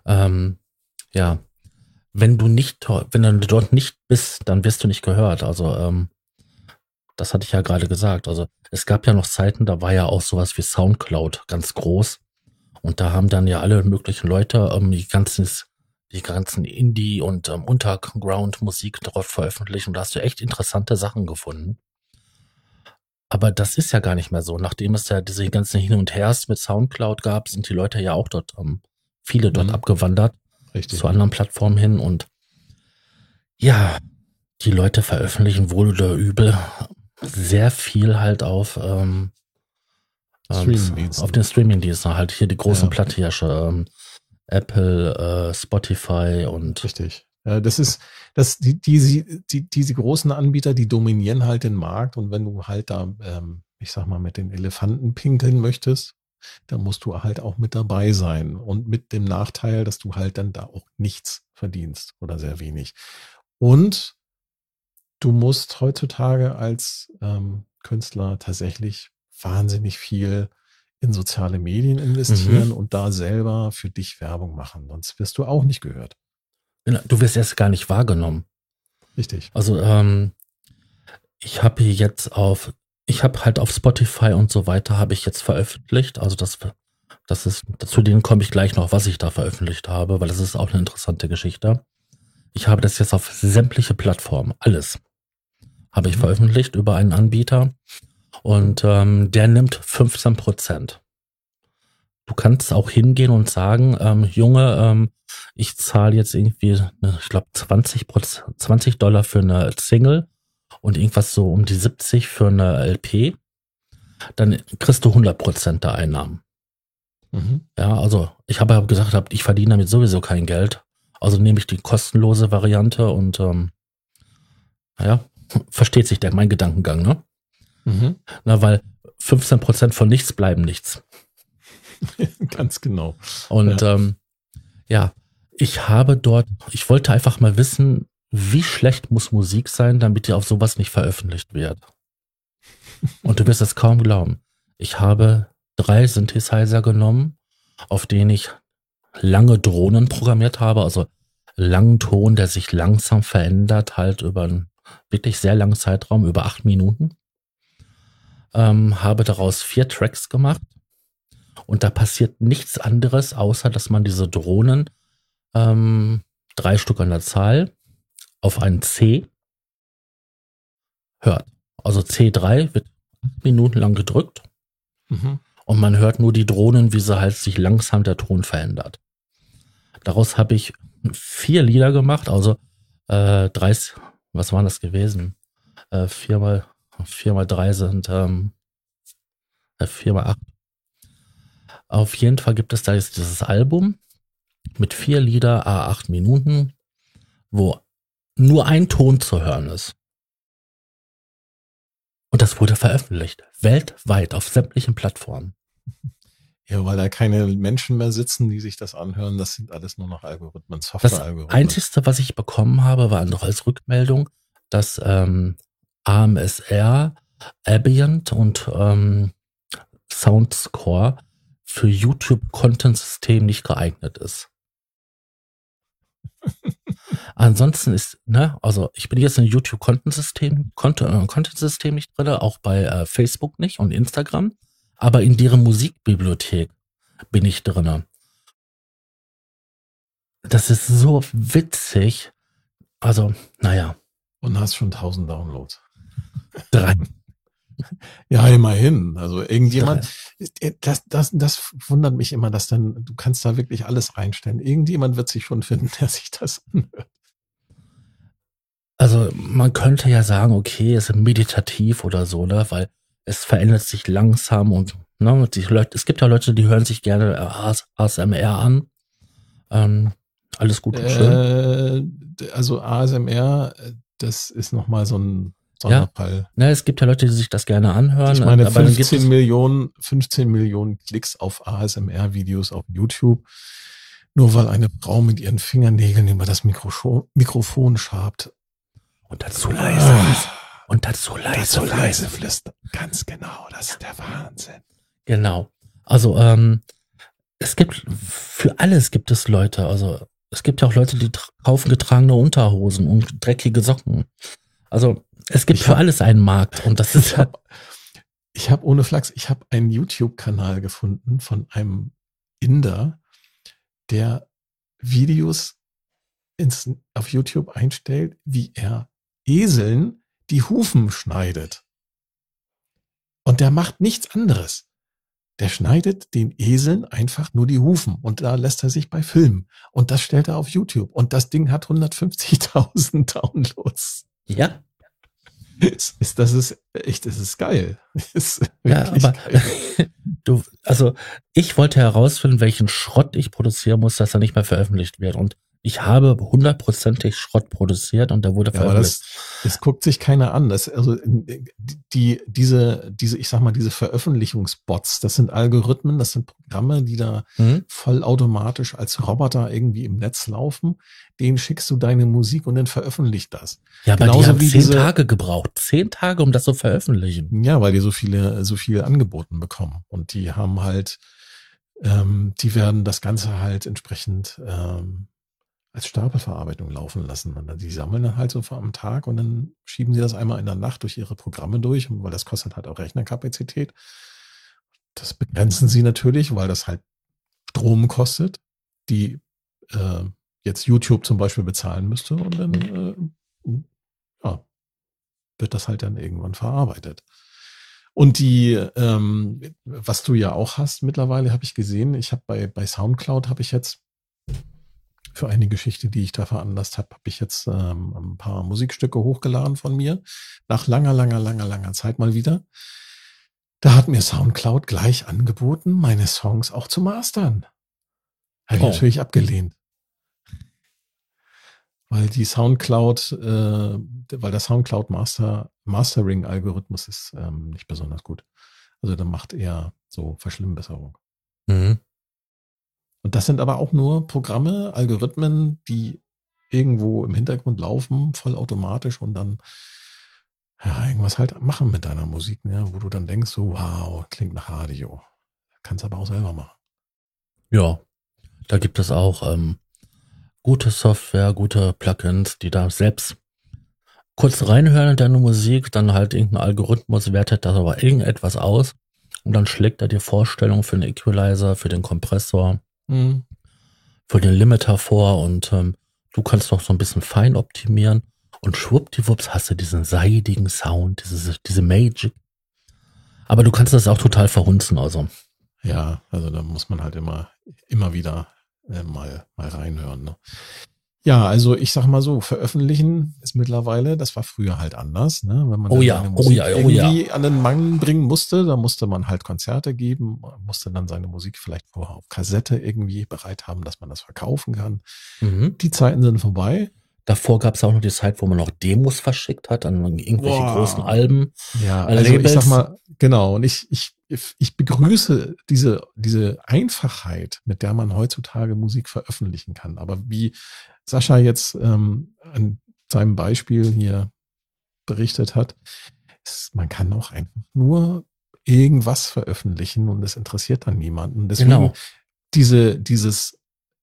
Ähm, ja, wenn du nicht, wenn du dort nicht bist, dann wirst du nicht gehört. Also ähm, das hatte ich ja gerade gesagt. Also es gab ja noch Zeiten, da war ja auch sowas wie Soundcloud ganz groß. Und da haben dann ja alle möglichen Leute ähm, die ganzen, die ganzen Indie- und ähm, Unterground-Musik drauf veröffentlicht. Und da hast du echt interessante Sachen gefunden. Aber das ist ja gar nicht mehr so. Nachdem es ja diese ganzen Hin und Hers mit Soundcloud gab, sind die Leute ja auch dort, ähm, viele dort mhm. abgewandert. Richtig. Zu anderen Plattformen hin. Und ja, die Leute veröffentlichen wohl oder übel sehr viel halt auf ähm, ähm auf den Streaming-Diensten halt hier die großen ja. Platthirsche, ähm, Apple, äh, Spotify und richtig. Ja, das ist, das, die, die, die, diese großen Anbieter, die dominieren halt den Markt und wenn du halt da, ähm, ich sag mal, mit den Elefanten pinkeln möchtest, dann musst du halt auch mit dabei sein und mit dem Nachteil, dass du halt dann da auch nichts verdienst oder sehr wenig. Und du musst heutzutage als ähm, Künstler tatsächlich wahnsinnig viel in soziale Medien investieren mhm. und da selber für dich Werbung machen. Sonst wirst du auch nicht gehört. Genau, du wirst erst gar nicht wahrgenommen. Richtig. Also ähm, ich habe hier jetzt auf, ich habe halt auf Spotify und so weiter habe ich jetzt veröffentlicht. Also das, das ist, zu denen komme ich gleich noch, was ich da veröffentlicht habe, weil das ist auch eine interessante Geschichte. Ich habe das jetzt auf sämtliche Plattformen, alles habe ich mhm. veröffentlicht über einen Anbieter und ähm, der nimmt 15 Prozent. du kannst auch hingehen und sagen, ähm, Junge, ähm, ich zahle jetzt irgendwie, ne, ich glaube 20 20 Dollar für eine Single und irgendwas so um die 70 für eine LP, dann kriegst du 100 Prozent der Einnahmen. Mhm. Ja, also ich habe ja gesagt, ich verdiene damit sowieso kein Geld. Also nehme ich die kostenlose Variante und ähm, naja, versteht sich der mein Gedankengang, ne? Mhm. Na, weil 15 Prozent von nichts bleiben nichts. Ganz genau. Und ja. Ähm, ja, ich habe dort, ich wollte einfach mal wissen, wie schlecht muss Musik sein, damit die auf sowas nicht veröffentlicht wird. Und du wirst es kaum glauben. Ich habe drei Synthesizer genommen, auf denen ich lange Drohnen programmiert habe, also langen Ton, der sich langsam verändert, halt über einen wirklich sehr langen Zeitraum, über acht Minuten. Ähm, habe daraus vier Tracks gemacht und da passiert nichts anderes, außer dass man diese Drohnen, ähm, drei Stück an der Zahl, auf einen C hört. Also C3 wird acht Minuten lang gedrückt mhm. und man hört nur die Drohnen, wie sie halt sich langsam der Ton verändert. Daraus habe ich vier Lieder gemacht, also äh, 30, was waren das gewesen? Äh, viermal, viermal drei sind ähm, äh, viermal acht. Auf jeden Fall gibt es da jetzt dieses Album mit vier Lieder, a acht Minuten, wo nur ein Ton zu hören ist. Und das wurde veröffentlicht, weltweit auf sämtlichen Plattformen. Ja, weil da keine Menschen mehr sitzen, die sich das anhören. Das sind alles nur noch Algorithmen, Software-Algorithmen. Das Einzige, was ich bekommen habe, war noch als Rückmeldung, dass ähm, AMSR, Ambient und ähm, Soundscore für YouTube-Content-System nicht geeignet ist. Ansonsten ist, ne, also ich bin jetzt in YouTube-Content-System, Content-System nicht drin, auch bei äh, Facebook nicht und Instagram aber in deren Musikbibliothek bin ich drinne. Das ist so witzig. Also, naja. Und hast schon 1000 Downloads. Drei. Ja, immerhin. Also irgendjemand, das, das, das wundert mich immer, dass dann, du kannst da wirklich alles reinstellen. Irgendjemand wird sich schon finden, der sich das anhört. Also man könnte ja sagen, okay, es ist meditativ oder so, ne? Weil es verändert sich langsam und ne, es gibt ja Leute, die hören sich gerne ASMR an. Ähm, alles gut und schön. Äh, also ASMR, das ist nochmal so ein Sonderfall. Ja, ne, es gibt ja Leute, die sich das gerne anhören. Ich meine, 15 Millionen, 15 Millionen Klicks auf ASMR-Videos auf YouTube. Nur weil eine Frau mit ihren Fingernägeln über das Mikrofon, Mikrofon schabt. Und dazu leise. Ah. Und dazu leise, dazu leise flüstern. Ganz genau, das ist der Wahnsinn. Genau. Also ähm, es gibt für alles gibt es Leute. Also es gibt ja auch Leute, die kaufen getragene Unterhosen und dreckige Socken. Also es gibt ich für hab, alles einen Markt und das ist. Ich habe hab ohne Flachs, ich habe einen YouTube-Kanal gefunden von einem Inder, der Videos ins, auf YouTube einstellt, wie er Eseln die Hufen schneidet. Und der macht nichts anderes. Der schneidet den Eseln einfach nur die Hufen und da lässt er sich bei filmen. Und das stellt er auf YouTube. Und das Ding hat 150.000 Downloads. Ja. Ist, ist, das ist echt, das ist geil. Ist ja, aber geil. du, also ich wollte herausfinden, welchen Schrott ich produzieren muss, dass er nicht mehr veröffentlicht wird. Und ich habe hundertprozentig Schrott produziert und der wurde ja, veröffentlicht. Das, das guckt sich keiner an. Das, also die, diese, diese, ich sag mal, diese Veröffentlichungsbots, das sind Algorithmen, das sind Programme, die da mhm. vollautomatisch als Roboter irgendwie im Netz laufen. Denen schickst du deine Musik und dann veröffentlicht das. Ja, aber Genauso die haben wie zehn diese, Tage gebraucht. Zehn Tage, um das zu veröffentlichen. Ja, weil die so viele, so viel angeboten bekommen. Und die haben halt, ähm, die werden das Ganze halt entsprechend ähm, als Stapelverarbeitung laufen lassen. Und die sammeln dann halt so am Tag und dann schieben sie das einmal in der Nacht durch ihre Programme durch, weil das kostet halt auch Rechnerkapazität. Das begrenzen sie natürlich, weil das halt Strom kostet, die äh, jetzt YouTube zum Beispiel bezahlen müsste und dann äh, ja, wird das halt dann irgendwann verarbeitet. Und die, ähm, was du ja auch hast mittlerweile, habe ich gesehen. Ich habe bei, bei Soundcloud habe ich jetzt für eine Geschichte, die ich da veranlasst habe, habe ich jetzt ähm, ein paar Musikstücke hochgeladen von mir. Nach langer, langer, langer, langer Zeit mal wieder. Da hat mir Soundcloud gleich angeboten, meine Songs auch zu mastern. Habe ich oh. natürlich abgelehnt. Weil die Soundcloud, äh, weil der Soundcloud Master, Mastering-Algorithmus ist ähm, nicht besonders gut. Also da macht er so Verschlimmbesserung. Mhm. Und das sind aber auch nur Programme, Algorithmen, die irgendwo im Hintergrund laufen, vollautomatisch und dann ja, irgendwas halt machen mit deiner Musik, ne, wo du dann denkst, so, wow, klingt nach Radio. Kannst aber auch selber machen. Ja, da gibt es auch ähm, gute Software, gute Plugins, die da selbst kurz reinhören in deine Musik, dann halt irgendein Algorithmus wertet das aber irgendetwas aus und dann schlägt er dir Vorstellungen für den Equalizer, für den Kompressor, mhm. für den Limiter vor und ähm, du kannst noch so ein bisschen fein optimieren und schwuppdiwupps hast du diesen seidigen Sound, diese, diese Magic. Aber du kannst das auch total verhunzen, also. Ja, also da muss man halt immer, immer wieder äh, mal, mal reinhören. Ne? Ja, also ich sag mal so, veröffentlichen ist mittlerweile, das war früher halt anders, ne? Wenn man oh ja, oh ja, oh irgendwie ja. an den Mann bringen musste, da musste man halt Konzerte geben, musste dann seine Musik vielleicht vorher auf Kassette irgendwie bereit haben, dass man das verkaufen kann. Mhm. Die Zeiten sind vorbei. Davor gab es auch noch die Zeit, wo man noch Demos verschickt hat an irgendwelche Boah. großen Alben. Ja, also Labels. ich sag mal, genau, und ich, ich, ich begrüße diese, diese Einfachheit, mit der man heutzutage Musik veröffentlichen kann. Aber wie Sascha jetzt ähm, an seinem Beispiel hier berichtet hat, ist, man kann auch einfach nur irgendwas veröffentlichen und es interessiert dann niemanden. Deswegen genau. diese, dieses,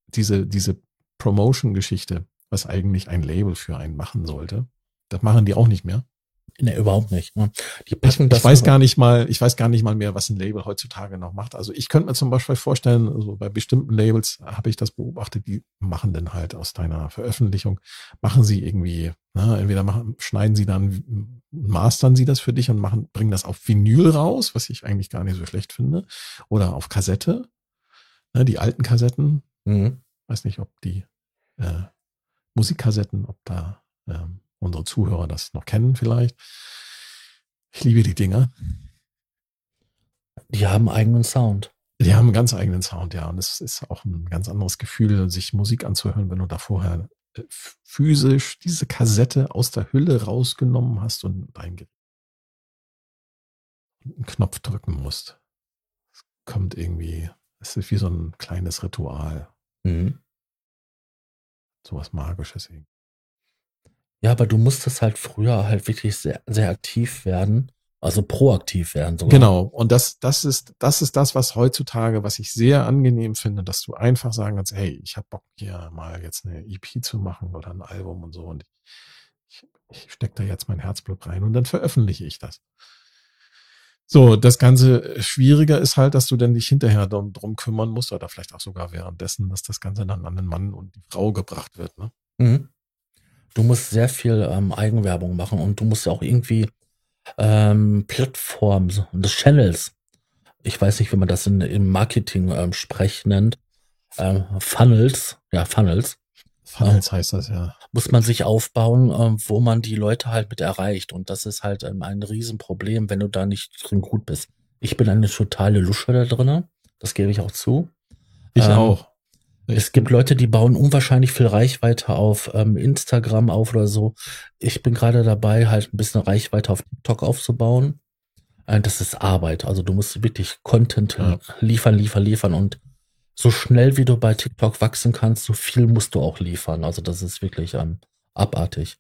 diese, diese Promotion-Geschichte, was eigentlich ein Label für einen machen sollte, das machen die auch nicht mehr. Nee, überhaupt nicht. Ne? Die packen ich, das ich weiß gar nicht mal, ich weiß gar nicht mal mehr, was ein Label heutzutage noch macht. Also ich könnte mir zum Beispiel vorstellen, also bei bestimmten Labels habe ich das beobachtet, die machen dann halt aus deiner Veröffentlichung, machen sie irgendwie, ne, entweder machen, schneiden sie dann, mastern sie das für dich und machen, bringen das auf Vinyl raus, was ich eigentlich gar nicht so schlecht finde, oder auf Kassette, ne, die alten Kassetten. Mhm. Weiß nicht, ob die äh, Musikkassetten, ob da ähm, unsere Zuhörer das noch kennen vielleicht. Ich liebe die Dinger. Die haben eigenen Sound. Die haben einen ganz eigenen Sound, ja. Und es ist auch ein ganz anderes Gefühl, sich Musik anzuhören, wenn du da vorher äh, physisch diese Kassette aus der Hülle rausgenommen hast und einen Knopf drücken musst. Es kommt irgendwie, es ist wie so ein kleines Ritual. Mhm. So was Magisches irgendwie. Ja, aber du musstest halt früher halt wirklich sehr, sehr aktiv werden. Also proaktiv werden sogar. Genau. Und das, das ist, das ist das, was heutzutage, was ich sehr angenehm finde, dass du einfach sagen kannst, hey, ich habe Bock hier mal jetzt eine EP zu machen oder ein Album und so und ich, ich stecke da jetzt mein Herzblut rein und dann veröffentliche ich das. So, das ganze Schwierige ist halt, dass du dann dich hinterher drum, drum kümmern musst oder vielleicht auch sogar währenddessen, dass das Ganze dann an den Mann und die Frau gebracht wird. Ne? Mhm du musst sehr viel ähm, Eigenwerbung machen und du musst auch irgendwie ähm, Plattformen und Channels, ich weiß nicht, wie man das in, im Marketing ähm, nennt, ähm, Funnels, ja, Funnels. Funnels heißt das, ja. Muss man sich aufbauen, ähm, wo man die Leute halt mit erreicht. Und das ist halt ähm, ein Riesenproblem, wenn du da nicht drin gut bist. Ich bin eine totale Lusche da drinne, das gebe ich auch zu. Ich ähm, auch. Es gibt Leute, die bauen unwahrscheinlich viel Reichweite auf ähm, Instagram auf oder so. Ich bin gerade dabei, halt ein bisschen Reichweite auf TikTok aufzubauen. Äh, das ist Arbeit. Also du musst wirklich Content ja. liefern, liefern, liefern und so schnell wie du bei TikTok wachsen kannst, so viel musst du auch liefern. Also das ist wirklich ähm, abartig.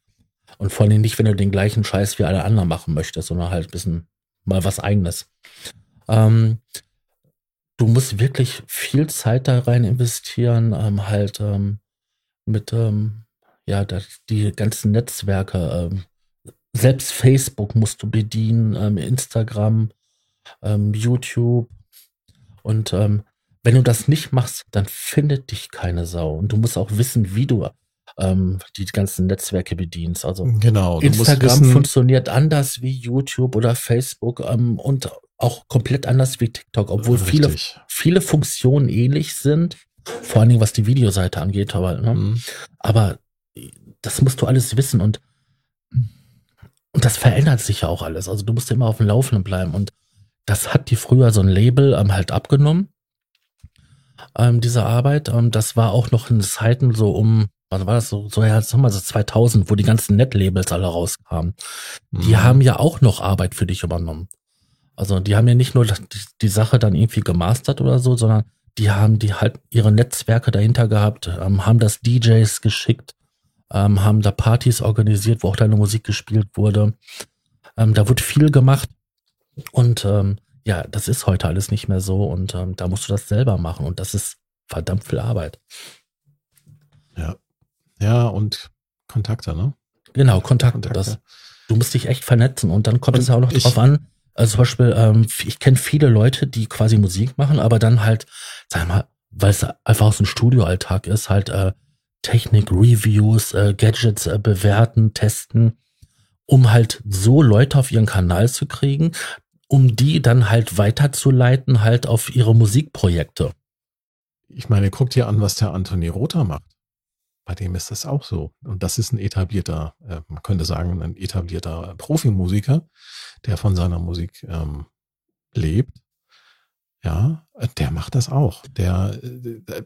Und vor allem nicht, wenn du den gleichen Scheiß wie alle anderen machen möchtest, sondern halt ein bisschen mal was eigenes. Ähm, du musst wirklich viel Zeit da rein investieren, ähm, halt ähm, mit, ähm, ja, das, die ganzen Netzwerke, ähm, selbst Facebook musst du bedienen, ähm, Instagram, YouTube und wenn du das nicht machst, dann findet dich keine Sau und du musst auch wissen, wie du ähm, die ganzen Netzwerke bedienst. Also Genau. Instagram wissen- funktioniert anders wie YouTube oder Facebook ähm, und auch komplett anders wie TikTok, obwohl viele, Richtig. viele Funktionen ähnlich sind. Vor allen Dingen, was die Videoseite angeht, aber, ne? Mhm. aber das musst du alles wissen und, und das verändert sich ja auch alles. Also du musst immer auf dem Laufenden bleiben und das hat die früher so ein Label ähm, halt abgenommen, ähm, diese Arbeit. Ähm, das war auch noch in Zeiten so um, was war das so, so ja, sag mal so 2000, wo die ganzen Net-Labels alle rauskamen. Die Mhm. haben ja auch noch Arbeit für dich übernommen. Also die haben ja nicht nur die, die Sache dann irgendwie gemastert oder so, sondern die haben die halt ihre Netzwerke dahinter gehabt, ähm, haben das DJs geschickt, ähm, haben da Partys organisiert, wo auch deine Musik gespielt wurde. Ähm, da wurde viel gemacht und ähm, ja, das ist heute alles nicht mehr so und ähm, da musst du das selber machen und das ist verdammt viel Arbeit. Ja, und Kontakte, ne? Genau, Kontakte, Kontakte. das du musst dich echt vernetzen und dann kommt Und es ja auch noch ich- drauf an. Also zum Beispiel, ähm, ich kenne viele Leute, die quasi Musik machen, aber dann halt, sag mal, weil es einfach aus dem Studioalltag ist, halt äh, Technik, Reviews, äh, Gadgets äh, bewerten, testen, um halt so Leute auf ihren Kanal zu kriegen, um die dann halt weiterzuleiten halt auf ihre Musikprojekte. Ich meine, guck dir an, was der Anthony Rother macht. Bei dem ist das auch so. Und das ist ein etablierter, äh, man könnte sagen, ein etablierter Profimusiker, der von seiner Musik ähm, lebt. Ja, der macht das auch. Der, äh,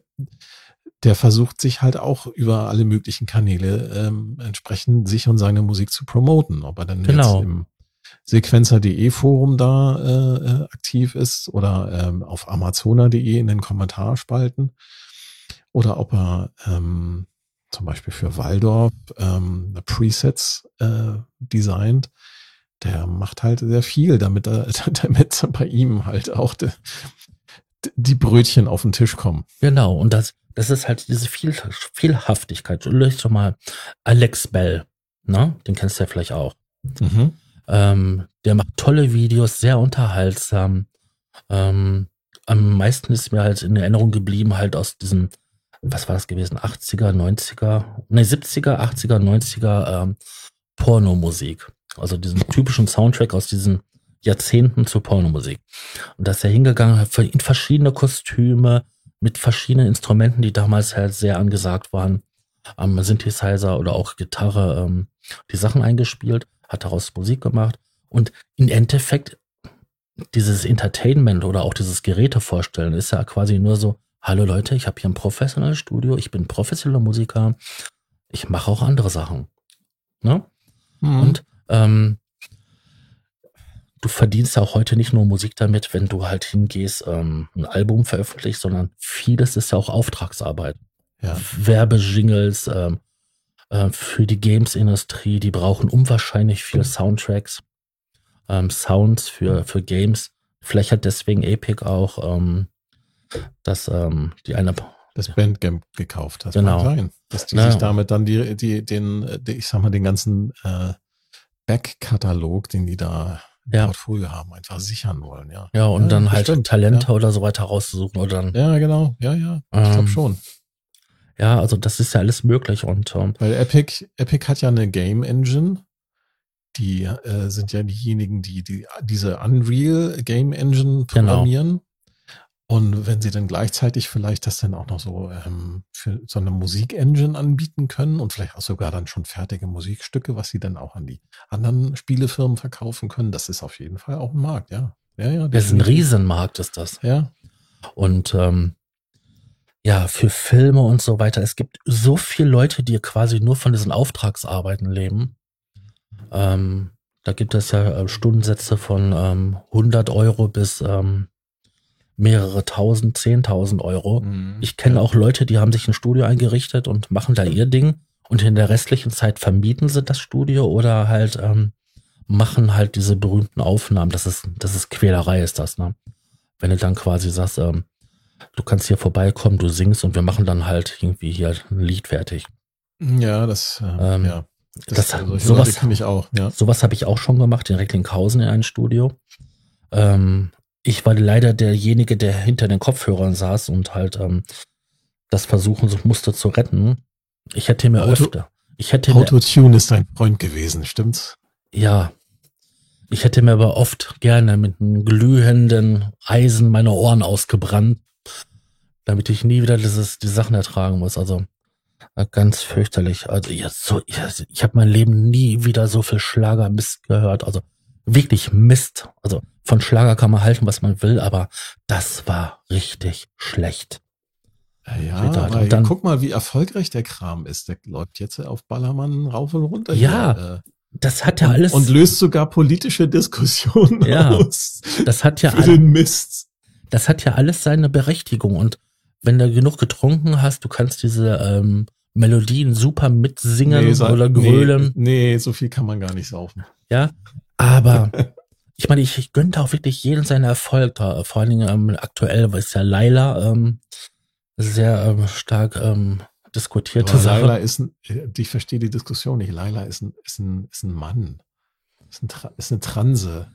der versucht sich halt auch über alle möglichen Kanäle ähm, entsprechend sich und seine Musik zu promoten. Ob er dann Genau. jetzt im Sequenzer.de Forum da äh, äh, aktiv ist oder ähm, auf Amazona.de in den Kommentarspalten oder ob er ähm, zum Beispiel für Waldorf ähm, Presets äh, designt. Der macht halt sehr viel, damit er, damit bei ihm halt auch de, die Brötchen auf den Tisch kommen. Genau, und das, das ist halt diese Viel, Vielhaftigkeit. Du löst doch mal Alex Bell, ne? Den kennst du ja vielleicht auch. Mhm. Ähm, der macht tolle Videos, sehr unterhaltsam. Ähm, am meisten ist mir halt in Erinnerung geblieben, halt aus diesem, was war das gewesen, 80er, 90er, ne, 70er, 80er, 90er ähm, Pornomusik. Also diesen typischen Soundtrack aus diesen Jahrzehnten zur Pornomusik. Und da ist er hingegangen, hat in verschiedene Kostüme, mit verschiedenen Instrumenten, die damals halt sehr angesagt waren, am Synthesizer oder auch Gitarre, ähm, die Sachen eingespielt, hat daraus Musik gemacht und im Endeffekt dieses Entertainment oder auch dieses Geräte vorstellen ist ja quasi nur so, hallo Leute, ich habe hier ein professionelles Studio, ich bin professioneller Musiker, ich mache auch andere Sachen. Ne? Mhm. Und ähm, du verdienst ja auch heute nicht nur Musik damit, wenn du halt hingehst, ähm, ein Album veröffentlichst, sondern vieles ist ja auch Auftragsarbeit. ja. Werbejingles ähm, äh, für die Games-Industrie, die brauchen unwahrscheinlich viel Soundtracks, ähm, Sounds für, für Games. Vielleicht hat deswegen Epic auch ähm, das, ähm, die eine das Bandcamp gekauft. Das Genau. sein, dass die Ja. sich damit dann die, die, den, die, ich sag mal, den ganzen äh, Backkatalog, den die da im Ja. Portfolio haben, einfach sichern wollen, ja. ja, und Ja, dann halt bestimmt, Talente ja. oder so weiter rauszusuchen oder dann, Ja, genau, ja, ja. Ich Ähm, glaube schon. Ja, also das ist ja alles möglich und ähm, Weil Epic, Epic hat ja eine Game Engine. Die äh, sind ja diejenigen, die, die diese Unreal Game Engine Genau. programmieren. Und wenn sie dann gleichzeitig vielleicht das dann auch noch so ähm, für so eine Musik-Engine anbieten können und vielleicht auch sogar dann schon fertige Musikstücke, was sie dann auch an die anderen Spielefirmen verkaufen können, das ist auf jeden Fall auch ein Markt, ja. Ja, ja. das ist ein. Riesenmarkt, ist das. Ja, Und ähm, ja, für Filme und so weiter. Es gibt so viele Leute, die quasi nur von diesen Auftragsarbeiten leben. Ähm, da gibt es ja äh, Stundensätze von ähm, 100 Euro bis ähm, mehrere tausend, zehntausend Euro. Mhm. Ich kenne auch Leute, die haben sich ein Studio eingerichtet und machen da ihr Ding und in der restlichen Zeit vermieten sie das Studio oder halt ähm, machen halt diese berühmten Aufnahmen. Das ist, das ist Quälerei, ist das, ne? Wenn du dann quasi sagst, ähm, du kannst hier vorbeikommen, du singst und wir machen dann halt irgendwie hier ein Lied fertig. Ja, das, äh, Ähm, ja. das- solche sowas- Leute kenne ich auch, ja. Sowas habe ich auch schon gemacht in Recklinghausen in einem Studio. Ähm, ich war leider derjenige, der hinter den Kopfhörern saß und halt ähm, das versuchen so musste zu retten. Ich hätte mir Auto- öfter, ich hätte mir, Autotune ist dein Freund gewesen, stimmt's? ja, ich hätte mir aber oft gerne mit einem glühenden Eisen meine Ohren ausgebrannt, damit ich nie wieder dieses, die Sachen ertragen muss. Also äh, ganz fürchterlich. Also ja, so, ja, ich habe mein Leben nie wieder so viel Schlagermist gehört. Also wirklich Mist. Also von Schlager kann man halten, was man will, aber das war richtig schlecht. Ja, Wieder. aber Und dann- guck mal, wie erfolgreich der Kram ist. Der läuft jetzt auf Ballermann rauf und runter. Ja, hier, äh, Das hat ja alles, Und löst sogar politische Diskussionen Ja, aus. das hat ja Für alles, den Mist. das hat ja alles seine Berechtigung. Und wenn du genug getrunken hast, du kannst diese ähm, Melodien super mitsingen sa- oder grölen. Nee, nee, so viel kann man gar nicht saufen. Ja, aber ich meine, ich, ich gönne auch wirklich jeden seinen Erfolg da. Vor allen Dingen ähm, aktuell ist ja Laila ähm, sehr ähm, stark ähm, diskutierte Aber Sache. Laila ist ein, ich verstehe die Diskussion nicht. Laila ist ein, ist ein, ist ein Mann. Ist, ein, ist eine Transe.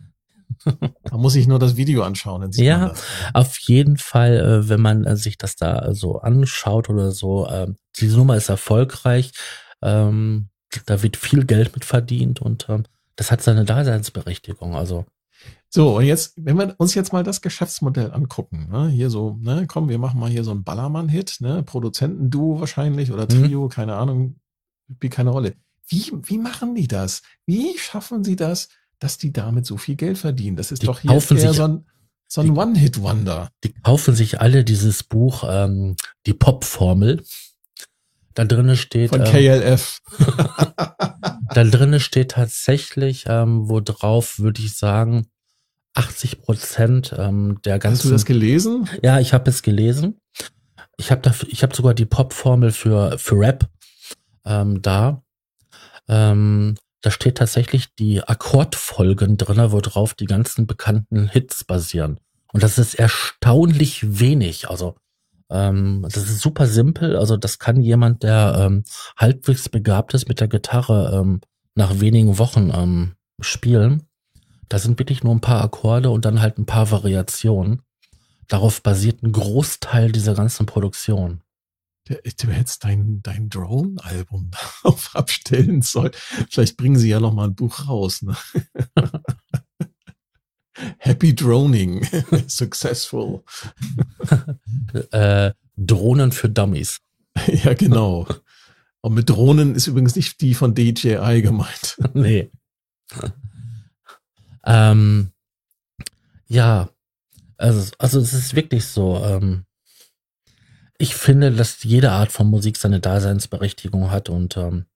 Da muss ich nur das Video anschauen, Ja. man. Auf jeden Fall, äh, wenn man äh, sich das da so anschaut oder so, ähm, die Nummer ist erfolgreich, ähm, da wird viel Geld mit verdient und ähm, das hat seine Daseinsberechtigung. Also So, und jetzt, wenn wir uns jetzt mal das Geschäftsmodell angucken, ne, hier so, ne, komm, wir machen mal hier so einen Ballermann-Hit, ne, Produzentenduo wahrscheinlich oder Mhm. Trio, keine Ahnung, spielt keine Rolle. Wie, wie machen die das? Wie schaffen sie das, dass die damit so viel Geld verdienen? Das ist Die doch hier sich- so ein, so ein One-Hit-Wonder. die kaufen sich alle dieses Buch, ähm, die Pop-Formel. Da drinnen steht, Von ähm, KLF. da drinnen steht tatsächlich, ähm, wo drauf würde ich sagen, 80 Prozent ähm, der Hast ganzen du das gelesen? Ja, ich habe es gelesen. Ich habe ich habe sogar die Pop-Formel für für Rap ähm, da. Ähm, da steht tatsächlich die Akkordfolgen drinne, worauf die ganzen bekannten Hits basieren. Und das ist erstaunlich wenig. Also ähm, das ist super simpel. Also das kann jemand, der ähm, halbwegs begabt ist mit der Gitarre, ähm, nach wenigen Wochen ähm, spielen. Da sind wirklich nur ein paar Akkorde und dann halt ein paar Variationen. Darauf basiert ein Großteil dieser ganzen Produktion. Du hättest dein, dein Drone-Album darauf abstellen sollen. Vielleicht bringen sie ja noch mal ein Buch raus. Ne? Happy Droning. Successful. Äh, Drohnen für Dummies. ja, genau. Und mit Drohnen ist übrigens nicht die von DJI gemeint. nee. ähm, ja, also, also es ist wirklich so. Ähm, ich finde, dass jede Art von Musik seine Daseinsberechtigung hat und ähm,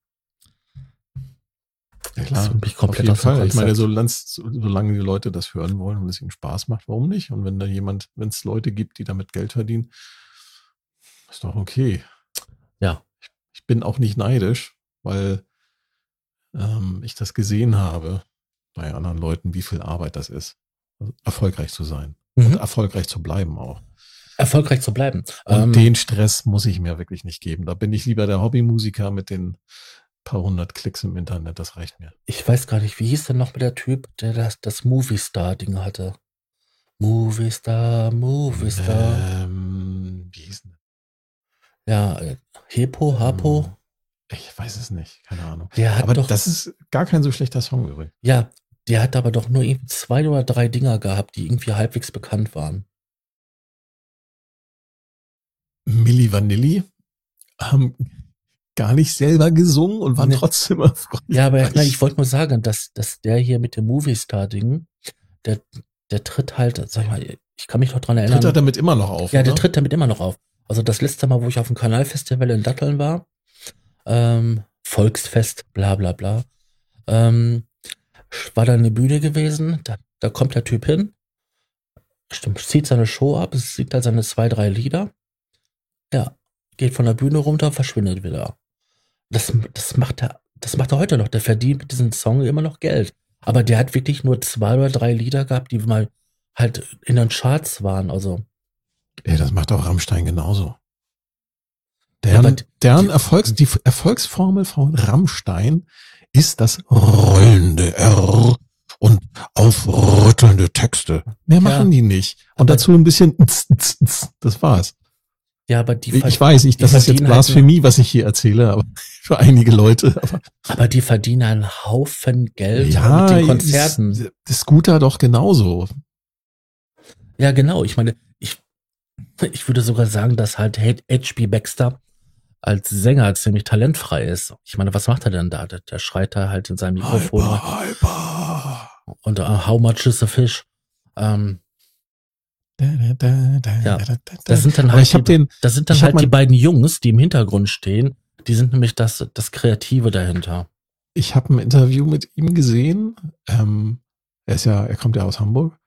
Ja, Das bringt mich komplett auf jeden Fall. Ich meine, solange, solange die Leute das hören wollen und es ihnen Spaß macht, warum nicht? Und wenn da jemand, wenn es Leute gibt, die damit Geld verdienen, ist doch okay. Ja. Ich, ich bin auch nicht neidisch, weil ähm, ich das gesehen habe bei anderen Leuten, wie viel Arbeit das ist, also erfolgreich zu sein und mhm. erfolgreich zu bleiben auch. Erfolgreich zu bleiben. Und Ähm, den Stress muss ich mir wirklich nicht geben. Da bin ich lieber der Hobbymusiker mit den paar hundert Klicks im Internet. Das reicht mir. ich weiß gar nicht, wie hieß denn noch mit der Typ, der das, das Movie Star-Ding hatte? Movie Star, Movie Star. Ähm, wie hieß denn Ja, äh, Hepo, Hapo. Hm, Ich weiß es nicht, keine Ahnung. Der hat Aber doch, das ist gar kein so schlechter Song übrigens. ja, der hat aber doch nur zwei oder drei Dinger gehabt, die irgendwie halbwegs bekannt waren. Milli Vanilli haben gar nicht selber gesungen und waren Nee. trotzdem erfolgreich. Ja, aber nein, ich wollte nur sagen, dass, dass der hier mit dem Movie Star-Ding, der, der tritt halt, sag ich mal, ich kann mich noch dran erinnern. Tritt er damit immer noch auf? Ja, der oder? tritt damit immer noch auf. Also das letzte Mal, wo ich auf dem Kanalfestival in Datteln war, ähm, Volksfest, bla bla bla, ähm, war da eine Bühne gewesen, da, da kommt der Typ hin, stimmt, zieht seine Show ab, es singt halt seine zwei, drei Lieder, ja, geht von der Bühne runter, verschwindet wieder. Das, das macht er, das macht er heute noch, der verdient mit diesem Song immer noch Geld. Aber der hat wirklich nur zwei oder drei Lieder gehabt, die mal halt in den Charts waren, also Ja, das macht auch Rammstein genauso. Ja, aber Deren, die- deren Erfolgs, die Erfolgsformel von Rammstein ist das rollende R und aufrüttelnde Texte. Mehr machen die nicht. Und dazu ein bisschen, das war's. Ja, aber die Ich weiß, ich, das ist jetzt halt Blasphemie, was ich hier erzähle, aber für einige Leute. Aber, Aber die verdienen einen Haufen Geld ja, mit den Konzerten. Ist, das Scooter doch genauso. Ja, genau. Ich meine, ich, ich würde sogar sagen, dass halt H.P. Baxter als Sänger ziemlich talentfrei ist. Ich meine, was macht er denn da? Der, der schreit da halt in seinem Mikrofon. Hyper, hyper. Und uh, how much is a fish? Ähm, Ja, da, da, da. das sind dann halt, habe die, den, das sind dann halt die beiden Jungs, die im Hintergrund stehen. Die sind nämlich das, das Kreative dahinter. ich habe ein Interview mit ihm gesehen. Ähm, er ist ja, er kommt ja aus Hamburg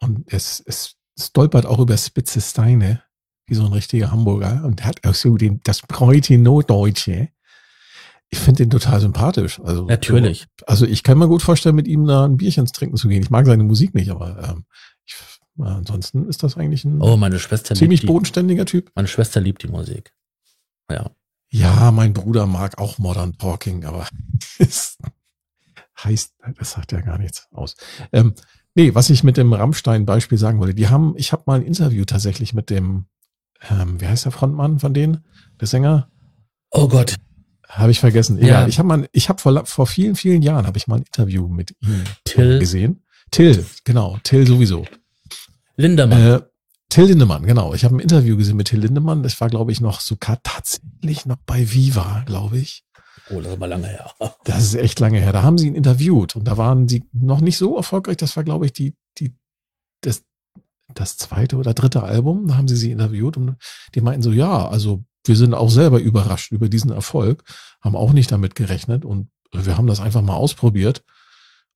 und es, es stolpert auch über spitze Steine, wie so ein richtiger Hamburger und hat auch so den, das breite Norddeutsche. Ich finde den total sympathisch. Also Natürlich. Also ich kann mir gut vorstellen, mit ihm da ein Bierchen trinken zu gehen. Ich mag seine Musik nicht, aber ähm, ich, äh, ansonsten ist das eigentlich ein Oh, meine Schwester ziemlich bodenständiger Typ. meine Schwester liebt die Musik. Ja. Ja, mein Bruder mag auch Modern Talking, aber es heißt, das sagt ja gar nichts aus. Ähm, nee, was ich mit dem Rammstein-Beispiel sagen wollte, die haben, ich habe mal ein Interview tatsächlich mit dem, ähm, wie heißt der Frontmann von denen, der Sänger? Oh Gott. Habe ich vergessen. Ja. Egal. Ich habe mal, ich habe vor, vor vielen, vielen Jahren habe ich mal ein Interview mit ihm Till gesehen. Till, genau, Till sowieso. Lindermann. Äh, Till Lindemann, genau. Ich habe ein Interview gesehen mit Till Lindemann. Das war, glaube ich, noch sogar tatsächlich noch bei Viva, glaube ich. oh, das ist mal lange her. Das ist echt lange her. Da haben sie ihn interviewt und da waren sie noch nicht so erfolgreich. Das war, glaube ich, die, die, das, das zweite oder dritte Album. Da haben sie sie interviewt und die meinten so, ja, also wir sind auch selber überrascht über diesen Erfolg, haben auch nicht damit gerechnet und wir haben das einfach mal ausprobiert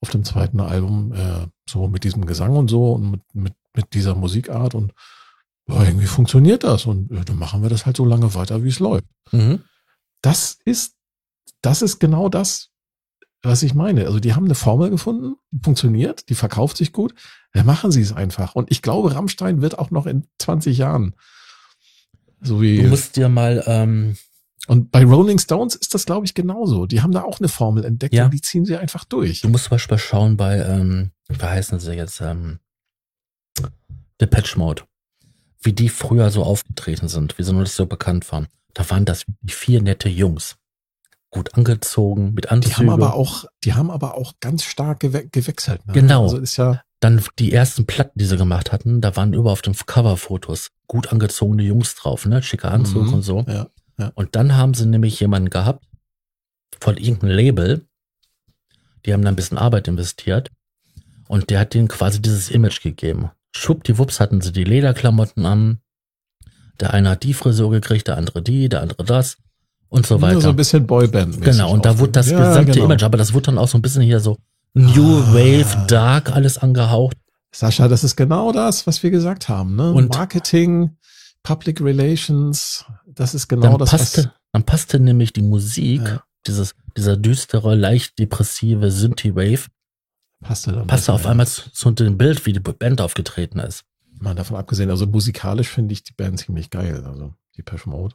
auf dem zweiten Album, äh, so mit diesem Gesang und so und mit, mit, mit dieser Musikart und ja, irgendwie funktioniert das und äh, dann machen wir das halt so lange weiter, wie es läuft Mhm. das ist, das ist genau das, was ich meine. Also die haben eine Formel gefunden, die funktioniert, die verkauft sich gut, dann machen sie es einfach. Und ich glaube, Rammstein wird auch noch in 20 Jahren so wie. Du musst dir mal, ähm, und bei Rolling Stones ist das, glaube ich, genauso. Die haben da auch eine Formel entdeckt Ja. und die ziehen sie einfach durch. du musst zum Beispiel schauen bei, ähm, wie heißen sie jetzt, ähm, Depeche Mode. Wie die früher so aufgetreten sind, wie sie noch nicht so bekannt waren. Da waren das wirklich vier nette Jungs. Gut angezogen, mit Die Anzügen. haben aber auch, die haben aber auch ganz stark gewe gewechselt. Ne? Genau. Also ist ja, Dann die ersten Platten, die sie gemacht hatten, da waren über auf den Coverfotos gut angezogene Jungs drauf, ne? Schicker Anzug Mhm. und so. ja, Und dann haben sie nämlich jemanden gehabt von irgendeinem Label, die haben da ein bisschen Arbeit investiert und der hat denen quasi dieses Image gegeben. Schwuppdiwupps hatten sie die Lederklamotten an. Der eine hat die Frisur gekriegt, der andere die, der andere das und so Nur weiter. so ein bisschen Boyband. genau, und da wurde das gesamte Image, aber das wurde dann auch so ein bisschen hier so New Ah. Wave, Dark, alles angehaucht. Sascha, das ist genau das, was wir gesagt haben. Ne? Und- Marketing, Public Relations, das ist genau dann das, passte, dann passte nämlich die Musik, Ja. dieses, dieser düstere, leicht depressive Synthie-Wave, was passte dann. passte auf einmal zu, zu dem Bild, wie die Band aufgetreten ist. Mal davon abgesehen, also musikalisch finde ich die Band ziemlich geil. Also die Pesh Mode.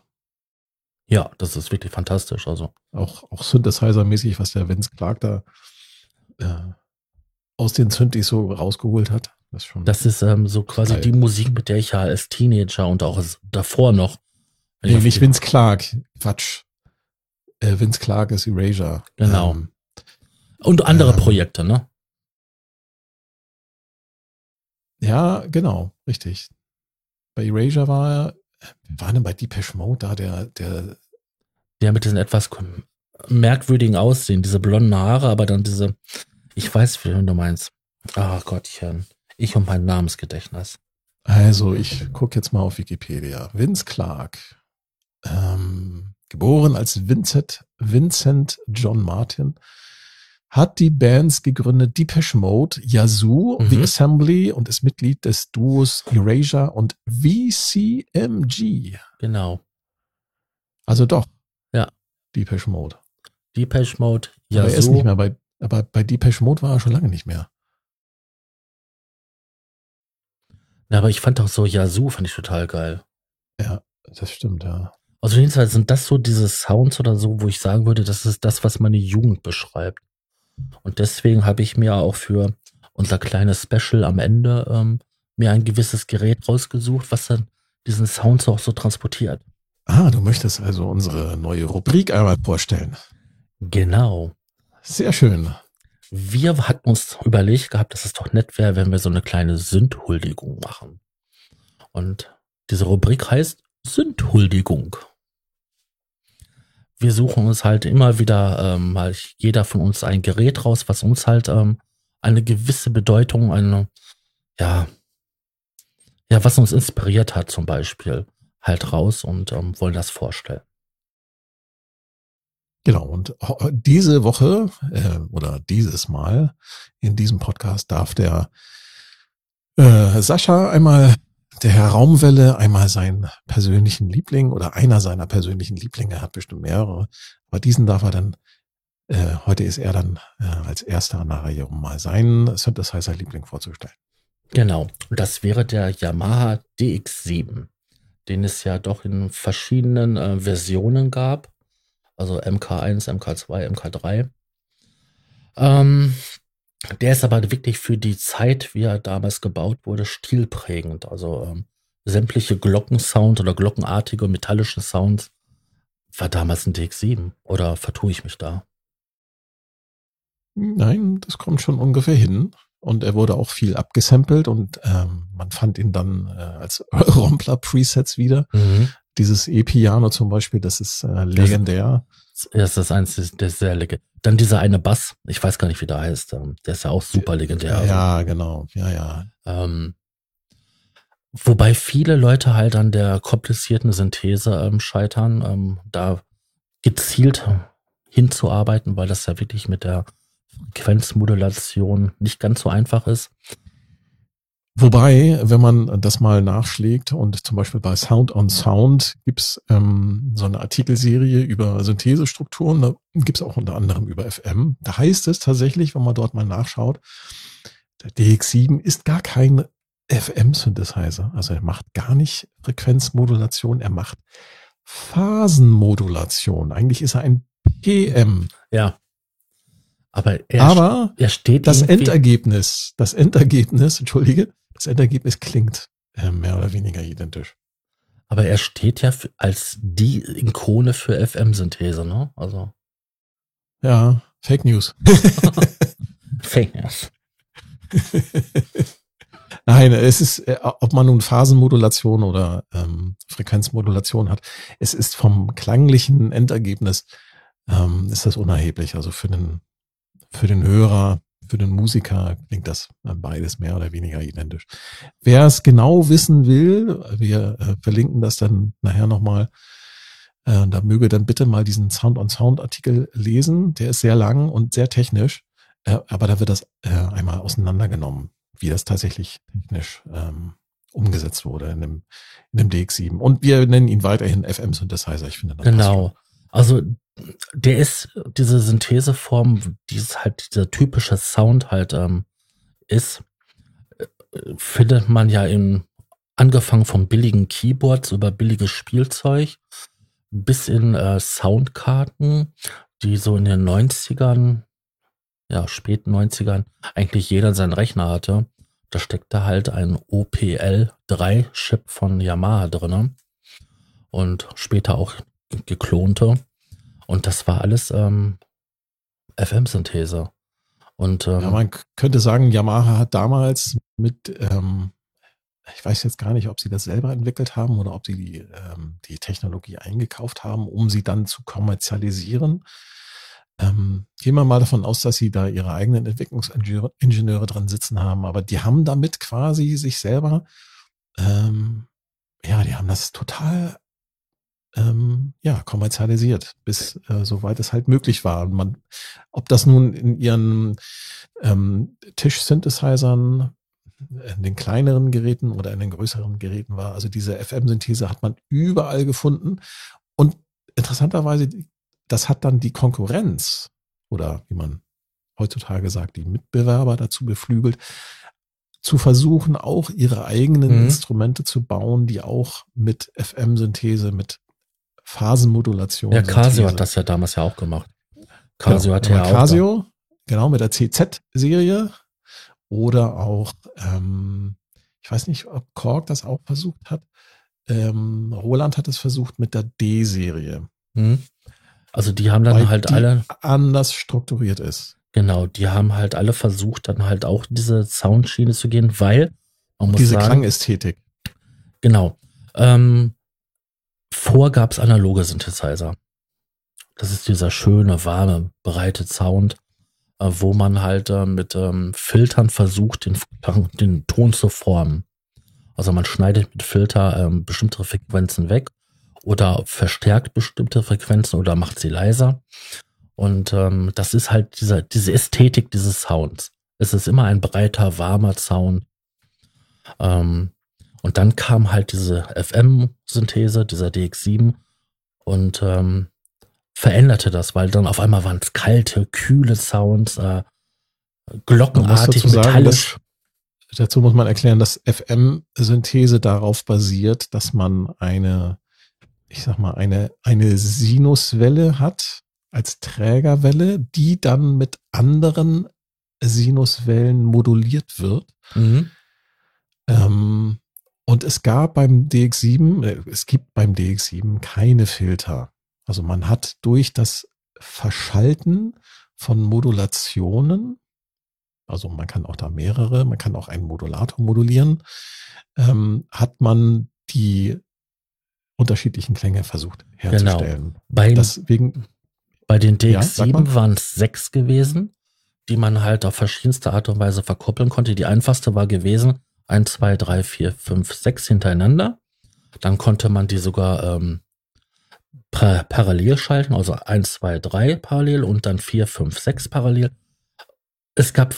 Ja, das ist wirklich fantastisch. Also, Auch, auch Synthesizer-mäßig, was der Vince Clark da äh, aus den Synthes so rausgeholt hat. Das ist schon. das ist ähm, so quasi Geil. die Musik, mit der ich ja als Teenager und auch als, davor noch. nee, nicht Vince Clark. Quatsch. Äh, Vince Clark ist Erasure. Genau. Ähm, Und andere ähm, Projekte, ne? Ja, genau, richtig. Bei Erasure war er, war denn bei Depeche Mode da, der, der Der mit diesen etwas merkwürdigen Aussehen, diese blonden Haare, aber dann diese, ich weiß, wie du meinst. Ach Gottchen, ich und mein Namensgedächtnis. Also, ich gucke jetzt mal auf Wikipedia. Vince Clark. Ähm, geboren als Vincent, Vincent John Martin. Hat die Bands gegründet Depeche Mode, Yazoo, Mhm. The Assembly und ist Mitglied des Duos Erasure und VCMG. Genau. Also doch. Ja. Depeche Mode. Depeche Mode, aber er ist Yazoo. nicht mehr bei, aber bei Depeche Mode war er schon lange nicht mehr. Ja, aber ich fand auch so Yazoo, fand ich total geil. Ja, das stimmt, ja. Also jedenfalls sind das so diese Sounds oder so, wo ich sagen würde, das ist das, was meine Jugend beschreibt. Und deswegen habe ich mir auch für unser kleines Special am Ende ähm, mir ein gewisses Gerät rausgesucht, was dann diesen Sound auch so transportiert. Ah, du möchtest also unsere neue Rubrik einmal vorstellen. Genau. Sehr schön. Wir hatten uns überlegt gehabt, dass es doch nett wäre, wenn wir so eine kleine Sündhuldigung machen. Und diese Rubrik heißt Sündhuldigung. Wir suchen uns halt immer wieder ähm, mal jeder von uns ein Gerät raus, was uns halt ähm, eine gewisse Bedeutung, eine, ja, ja, was uns inspiriert hat zum Beispiel, halt raus und ähm, wollen das vorstellen. Genau, und diese Woche äh, oder dieses Mal in diesem Podcast darf der äh, Sascha einmal der Herr Raumwelle einmal seinen persönlichen Liebling oder einer seiner persönlichen Lieblinge, hat bestimmt mehrere, aber diesen darf er dann, äh, heute ist er dann äh, als erster an der Reihe, um mal seinen Synthesizer-Liebling vorzustellen. Genau, das wäre der Yamaha DX7, den es ja doch in verschiedenen äh, Versionen gab, also MK1, MK2, MK3. Ähm, der ist aber wirklich für die Zeit, wie er damals gebaut wurde, stilprägend. Also ähm, sämtliche Glockensound oder glockenartige metallische Sounds war damals ein DX7. Oder vertue ich mich da? Nein, das kommt schon ungefähr hin. Und er wurde auch viel abgesampelt und ähm, man fand ihn dann äh, als Rompler-Presets wieder. Mhm. Dieses E-Piano zum Beispiel, das ist äh, legendär. Das, das ist eins, der ist sehr legendär. Dann dieser eine Bass, ich weiß gar nicht, wie der heißt, ähm, der ist ja auch super legendär. Ja, genau, ja, ja. Ähm, wobei viele Leute halt an der komplizierten Synthese ähm, scheitern, ähm, da gezielt hinzuarbeiten, weil das ja wirklich mit der Frequenzmodulation nicht ganz so einfach ist. Wobei, wenn man das mal nachschlägt und zum Beispiel bei Sound on Sound gibt's ähm, so eine Artikelserie über Synthesestrukturen, da gibt's auch unter anderem über FM. Da heißt es tatsächlich, wenn man dort mal nachschaut, der DX7 ist gar kein FM-Synthesizer. Also er macht gar nicht Frequenzmodulation, er macht Phasenmodulation. Eigentlich ist er ein PM. Ja. Aber er, Aber er steht das Endergebnis, das Endergebnis, entschuldige, das Endergebnis klingt äh, mehr oder weniger identisch. Aber er steht ja als die Ikone für FM-Synthese, ne? Also. Ja, Fake News. Fake News. Nein, es ist, äh, ob man nun Phasenmodulation oder ähm, Frequenzmodulation hat, es ist vom klanglichen Endergebnis ähm, ist das unerheblich. Also für den für den Hörer für den Musiker klingt das beides mehr oder weniger identisch. Wer es genau wissen will, wir äh, verlinken das dann nachher nochmal. Äh, da möge dann bitte mal diesen Sound on Sound Artikel lesen. Der ist sehr lang und sehr technisch, äh, aber da wird das äh, einmal auseinandergenommen, wie das tatsächlich technisch ähm, umgesetzt wurde in dem, in dem DX7. Und wir nennen ihn weiterhin FM Synthesizer. Ich finde das Genau. Also der ist diese Syntheseform, dieses halt dieser typische Sound halt ähm, ist, äh, findet man ja in angefangen vom billigen Keyboards über billiges Spielzeug bis in äh, Soundkarten, die so in den 90ern, ja, späten 90ern eigentlich jeder seinen Rechner hatte. Da steckte halt ein OPL 3 Chip von Yamaha drinne und später auch geklonte. Und das war alles ähm, FM-Synthese. Und ähm, ja, man könnte sagen, Yamaha hat damals mit, ähm, ich weiß jetzt gar nicht, ob sie das selber entwickelt haben oder ob sie die, ähm, die Technologie eingekauft haben, um sie dann zu kommerzialisieren. Ähm, gehen wir mal davon aus, dass sie da ihre eigenen Entwicklungsingenieure dran sitzen haben, aber die haben damit quasi sich selber, ähm, ja, die haben das total ähm, ja, kommerzialisiert, bis äh, soweit es halt möglich war. Und man, ob das nun in ihren ähm, Tisch-Synthesizern, in den kleineren Geräten oder in den größeren Geräten war, also diese FM-Synthese hat man überall gefunden. Und interessanterweise, das hat dann die Konkurrenz oder wie man heutzutage sagt, die Mitbewerber dazu beflügelt, zu versuchen, auch ihre eigenen mhm. Instrumente zu bauen, die auch mit FM-Synthese, mit Phasenmodulation. Ja, Casio hat das ja damals ja auch gemacht. Casio genau, hat ja auch. Casio, genau, mit der CZ-Serie. Oder auch, ähm, ich weiß nicht, ob Korg das auch versucht hat. ähm, Roland hat es versucht mit der D-Serie. Mhm. Also die haben dann weil halt alle, anders strukturiert ist. genau, die haben halt alle versucht, dann halt auch diese Soundschiene zu gehen, weil man muss Diese sagen, Klangästhetik. Genau. Ähm, vor gab's analoge Synthesizer. Das ist dieser schöne, warme, breite Sound, äh, wo man halt äh, mit ähm, Filtern versucht, den, den Ton zu formen. Also man schneidet mit Filter ähm, bestimmte Frequenzen weg oder verstärkt bestimmte Frequenzen oder macht sie leiser. Und ähm, das ist halt dieser, diese Ästhetik dieses Sounds. Es ist immer ein breiter, warmer Sound. Ähm, und dann kam halt diese FM-Synthese, dieser DX7 und ähm, veränderte das, weil dann auf einmal waren es kalte, kühle Sounds, äh, glockenartig, dazu sagen, metallisch. Dazu muss man erklären, dass FM-Synthese darauf basiert, dass man eine, ich sag mal, eine, eine Sinuswelle hat als Trägerwelle, die dann mit anderen Sinuswellen moduliert wird. Mhm. Ähm, und es gab beim DX7, äh, es gibt beim DX7 keine Filter. Also man hat durch das Verschalten von Modulationen, also man kann auch da mehrere, man kann auch einen Modulator modulieren, ähm, hat man die unterschiedlichen Klänge versucht herzustellen. Bei, Deswegen, bei den Ja, sag mal. DX7 waren es sechs gewesen, die man halt auf verschiedenste Art und Weise verkuppeln konnte. Die einfachste war gewesen, 1, 2, 3, 4, 5, 6 hintereinander. Dann konnte man die sogar ähm, pa parallel schalten, also 1, 2, 3 parallel und dann 4, 5, 6 parallel. Es gab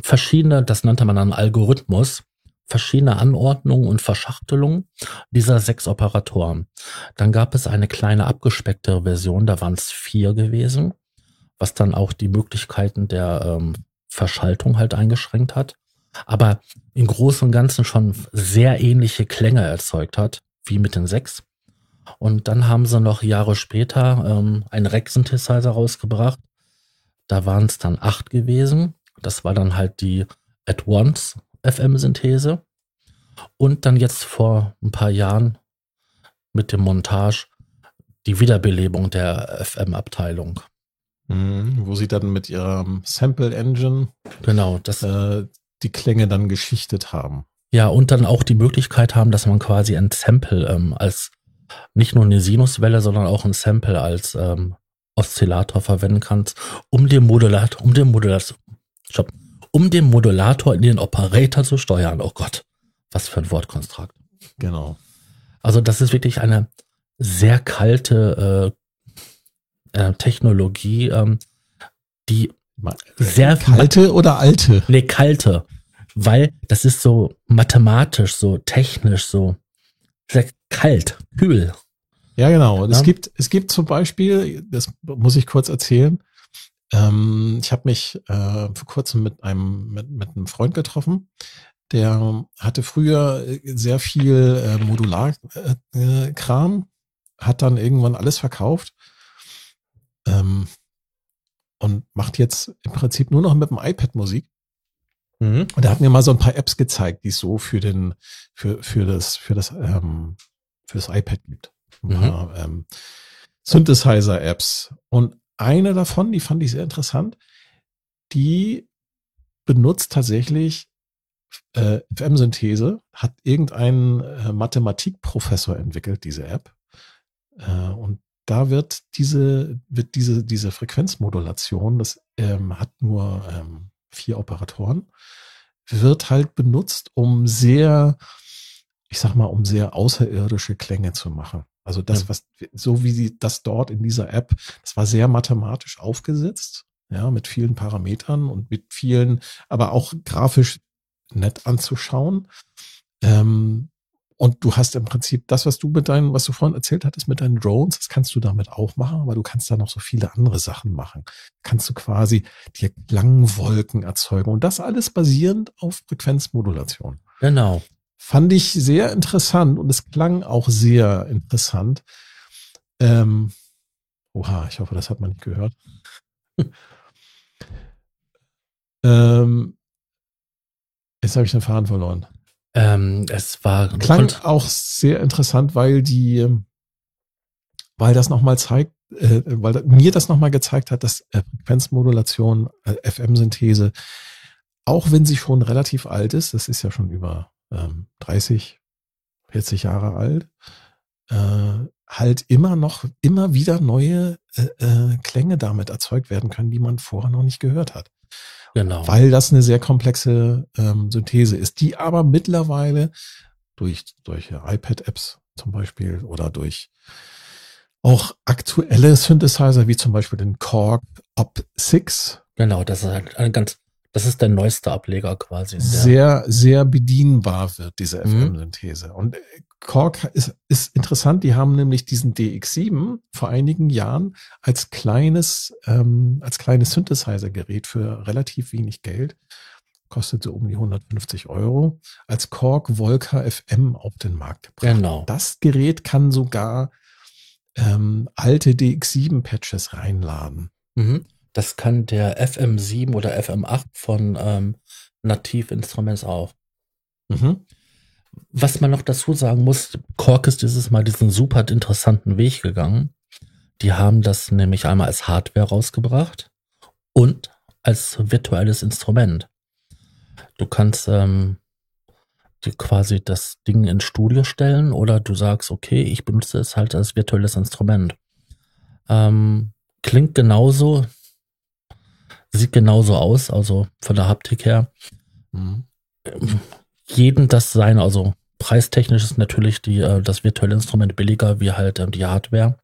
verschiedene, das nannte man dann Algorithmus, verschiedene Anordnungen und Verschachtelungen dieser sechs Operatoren. Dann gab es eine kleine abgespecktere Version, da waren es vier gewesen, was dann auch die Möglichkeiten der ähm, Verschaltung halt eingeschränkt hat. Aber im Großen und Ganzen schon sehr ähnliche Klänge erzeugt hat, wie mit den sechs. Und dann haben sie noch Jahre später ähm, einen Rack-Synthesizer rausgebracht. Da waren es dann acht gewesen. Das war dann halt die At Once FM-Synthese. Und dann jetzt vor ein paar Jahren mit dem Montage die Wiederbelebung der FM-Abteilung. mh, wo sie dann mit ihrem Sample Engine Genau, das äh, die Klänge dann geschichtet haben. Ja, und dann auch die Möglichkeit haben, dass man quasi ein Sample ähm, als nicht nur eine Sinuswelle, sondern auch ein Sample als ähm, Oszillator verwenden kannst, um den Modulator, um den Modulator, stopp, um den Modulator in den Operator zu steuern. Oh Gott, was für ein Wortkonstrukt. Genau. Also das ist wirklich eine sehr kalte äh, äh, Technologie, ähm, die sehr Kalte oder alte? Nee, kalte. Weil das ist so mathematisch, so technisch, so sehr kalt, kühl. Ja, genau. Und Es Ja. gibt, es gibt zum Beispiel, das muss ich kurz erzählen. Ähm, ich habe mich äh, vor kurzem mit einem mit, mit einem Freund getroffen. Der hatte früher äh, sehr viel äh, Modular-Kram, äh, Kram, hat dann irgendwann alles verkauft ähm, und macht jetzt im Prinzip nur noch mit dem iPad Musik. Und er hat mir mal so ein paar Apps gezeigt, die es so für den, für, für das, für das, ähm, für das iPad gibt. Mhm. paar, ähm, Synthesizer-Apps. Und eine davon, die fand ich sehr interessant, die benutzt tatsächlich äh, FM-Synthese, hat irgendein äh, Mathematikprofessor entwickelt, diese App. Äh, und da wird diese, wird diese, diese Frequenzmodulation, das ähm, hat nur ähm, vier Operatoren, wird halt benutzt, um sehr, ich sag mal, um sehr außerirdische Klänge zu machen. Also das, Ja. was, so wie sie das dort in dieser App, das war sehr mathematisch aufgesetzt, ja, mit vielen Parametern und mit vielen, aber auch grafisch nett anzuschauen. Ähm, und du hast im Prinzip das, was du mit deinen, was du vorhin erzählt hattest mit deinen Drones, das kannst du damit auch machen, aber du kannst da noch so viele andere Sachen machen. Kannst du quasi dir Klangwolken erzeugen und das alles basierend auf Frequenzmodulation. Genau. Fand ich sehr interessant und es klang auch sehr interessant. Ähm, oha, ich hoffe, das hat man nicht gehört. ähm, jetzt habe ich den Faden verloren. Ähm, es war Klang auch sehr interessant, weil die, weil das nochmal zeigt, äh, weil mir das nochmal gezeigt hat, dass äh, Frequenzmodulation, äh, FM-Synthese, auch wenn sie schon relativ alt ist, das ist ja schon über ähm, 30, 40 Jahre alt, äh, halt immer noch, immer wieder neue äh, äh, Klänge damit erzeugt werden können, die man vorher noch nicht gehört hat. Genau. Weil das eine sehr komplexe ähm, Synthese ist, die aber mittlerweile durch solche iPad-Apps zum Beispiel oder durch auch aktuelle Synthesizer wie zum Beispiel den Korg Op 6. Genau, das ist halt ein ganz, das ist der neueste Ableger quasi. Sehr, sehr bedienbar wird diese mhm. FM-Synthese. Und Korg ist, ist interessant, die haben nämlich diesen DX7 vor einigen Jahren als kleines, ähm, als kleines Synthesizer-Gerät für relativ wenig Geld, kostet so um die 150 Euro, als Korg Volca FM auf den Markt gebracht. Genau. Das Gerät kann sogar ähm, alte DX7-Patches reinladen. Mhm. Das kann der FM7 oder FM8 von ähm, Nativ Instruments auch. Mhm. Was man noch dazu sagen muss, Kork ist dieses Mal diesen super interessanten Weg gegangen. Die haben das nämlich einmal als Hardware rausgebracht und als virtuelles Instrument. Du kannst ähm, quasi das Ding ins Studio stellen oder du sagst, okay, ich benutze es halt als virtuelles Instrument. Ähm, klingt genauso, sieht genauso aus, also von der Haptik her. Mhm jeden das sein. Also preistechnisch ist natürlich die, äh, das virtuelle Instrument billiger wie halt ähm, die Hardware.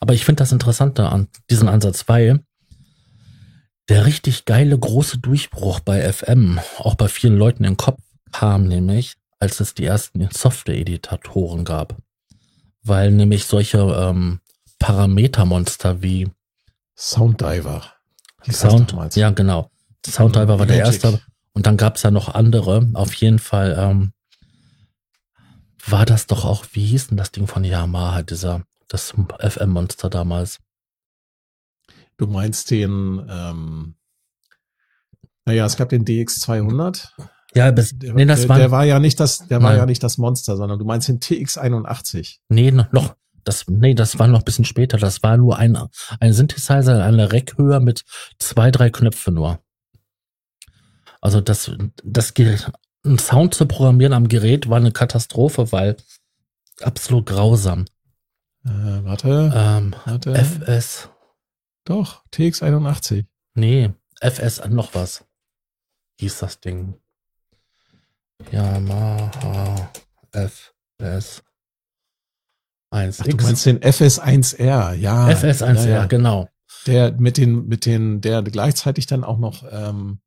Aber ich finde das Interessante an diesem Ansatz, weil der richtig geile große Durchbruch bei FM, auch bei vielen Leuten im Kopf kam nämlich, als es die ersten Software-Editatoren gab. Weil nämlich solche ähm, Parametermonster wie Sounddiver. Sound, ja genau. Sounddiver war der erste, und dann gab es ja noch andere. Auf jeden Fall ähm, war das doch auch, wie hieß denn das Ding von Yamaha, dieser, das FM-Monster damals? Du meinst den, ähm, naja, es gab den DX200. Ja, bis, nee, das der, war, der war ja nicht das, der war ja nicht das Monster, sondern du meinst den TX81. Nee, noch, das, nee, das war noch ein bisschen später. Das war nur ein, ein Synthesizer, eine Rackhöhe mit zwei, drei Knöpfe nur. Also das, das ein Sound zu programmieren am Gerät war eine Katastrophe, weil absolut grausam. Äh, warte, ähm, warte. FS. Doch, TX81. Nee, FS noch was. Hieß das Ding. Yamaha FS 1. Ach, du meinst den FS1R, ja. FS1R, ja, ja. genau. Der mit den, mit den, der gleichzeitig dann auch noch ähm,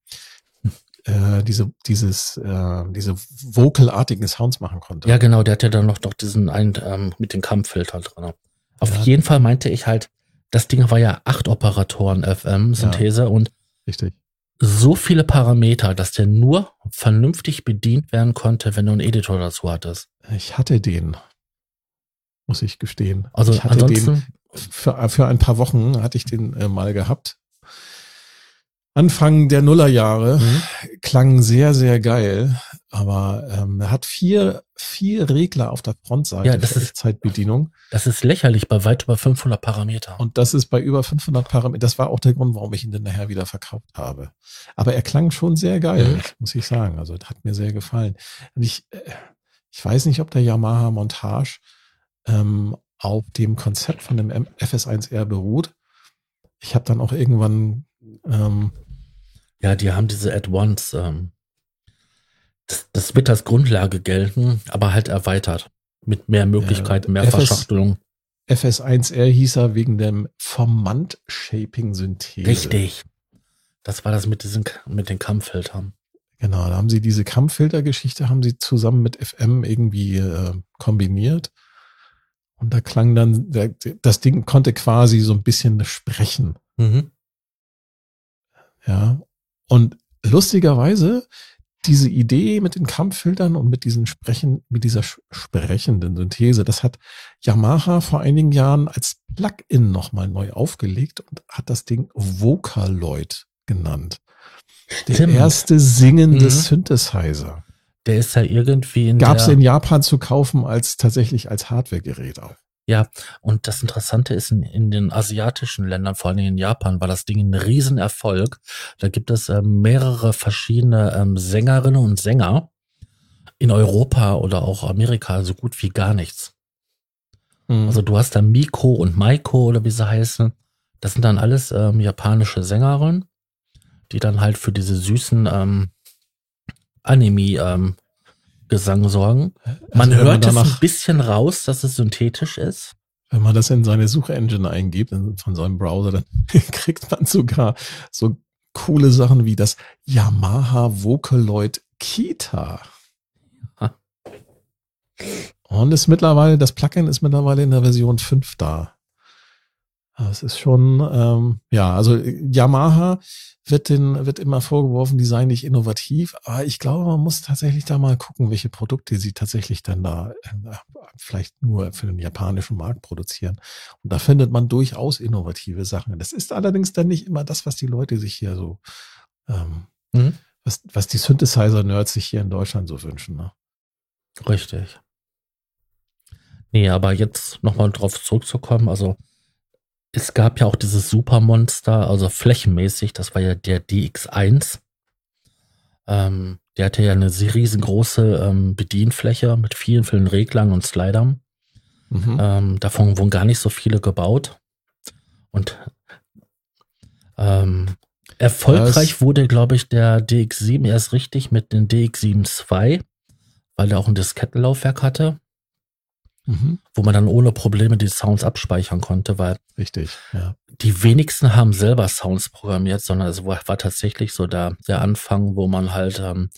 äh, diese, dieses, äh, diese vocalartigen Sounds machen konnte. Ja, genau, der hat ja dann noch doch diesen einen ähm, mit dem Kampffilter drin. Auf ja. jeden Fall meinte ich halt, das Ding war ja acht Operatoren FM-Synthese ja, und richtig. so viele Parameter, dass der nur vernünftig bedient werden konnte, wenn du einen Editor dazu hattest. Ich hatte den, muss ich gestehen. Also ich hatte ansonsten den für, für ein paar Wochen hatte ich den äh, mal gehabt Anfang der Nullerjahre mhm. klang sehr, sehr geil, aber ähm, er hat vier, vier Regler auf der Frontseite ja, das ist Zeitbedienung. Das ist lächerlich bei weit über 500 Parameter. Und das ist bei über 500 Parameter. Das war auch der Grund, warum ich ihn dann nachher wieder verkauft habe. Aber er klang schon sehr geil, mhm. muss ich sagen. Also hat mir sehr gefallen. Und ich, äh, ich weiß nicht, ob der Yamaha Montage ähm, auf dem Konzept von dem FS1R beruht. Ich habe dann auch irgendwann ähm, ja, die haben diese Add-ons. Ähm, das, das wird als Grundlage gelten, aber halt erweitert. Mit mehr Möglichkeiten, mehr FS, Verschachtelung. FS1R hieß er wegen dem Formant-Shaping-Synthese. Richtig. Das war das mit diesen, mit den Kampffiltern. Genau, da haben sie diese Kampffilter-Geschichte haben sie zusammen mit FM irgendwie äh, kombiniert. Und da klang dann, das Ding konnte quasi so ein bisschen sprechen. Mhm. Ja, und lustigerweise, diese Idee mit den Kampffiltern und mit diesen Sprechen, mit dieser sprechenden Synthese, das hat Yamaha vor einigen Jahren als Plugin nochmal neu aufgelegt und hat das Ding Vocaloid genannt. Der Stimmt. erste singende mhm. Synthesizer. Der ist ja irgendwie in Gab es in Japan zu kaufen als tatsächlich als Hardware-Gerät auch. Ja, und das Interessante ist, in, in den asiatischen Ländern, vor allem in Japan, war das Ding ein Riesenerfolg. Da gibt es ähm, mehrere verschiedene ähm, Sängerinnen und Sänger. In Europa oder auch Amerika so gut wie gar nichts. Mhm. Also du hast da Miko und Maiko oder wie sie heißen. Das sind dann alles ähm, japanische Sängerinnen, die dann halt für diese süßen ähm, Anime-Gesang sorgen. Man Also hört es ein bisschen raus, dass es synthetisch ist. Wenn man das in seine Suchengine eingibt, in- von seinem Browser, dann kriegt man sogar so coole Sachen wie das Yamaha Vocaloid Kita. Ha. Und ist mittlerweile, das Plugin ist mittlerweile in der Version 5 da. Das ist schon, ähm, ja, also Yamaha wird den, wird immer vorgeworfen, die seien nicht innovativ, aber ich glaube, man muss tatsächlich da mal gucken, welche Produkte sie tatsächlich dann da äh, vielleicht nur für den japanischen Markt produzieren. Und da findet man durchaus innovative Sachen. Das ist allerdings dann nicht immer das, was die Leute sich hier so, ähm, Mhm. was, was die Synthesizer-Nerds sich hier in Deutschland so wünschen. Ne? Richtig. Nee, aber jetzt nochmal drauf zurückzukommen, also es gab ja auch dieses Supermonster, also flächenmäßig, das war ja der DX1. Ähm, der hatte ja eine riesengroße ähm, Bedienfläche mit vielen, vielen Reglern und Slidern. Mhm. Ähm, davon wurden gar nicht so viele gebaut. Und ähm, erfolgreich Das- wurde, glaube ich, der DX7 erst richtig mit dem DX7 II, weil er auch ein Diskettenlaufwerk hatte, Mhm. wo man dann ohne Probleme die Sounds abspeichern konnte, weil Richtig, ja. die wenigsten haben selber Sounds programmiert, sondern es war, war tatsächlich so der, der Anfang, wo man halt ähm,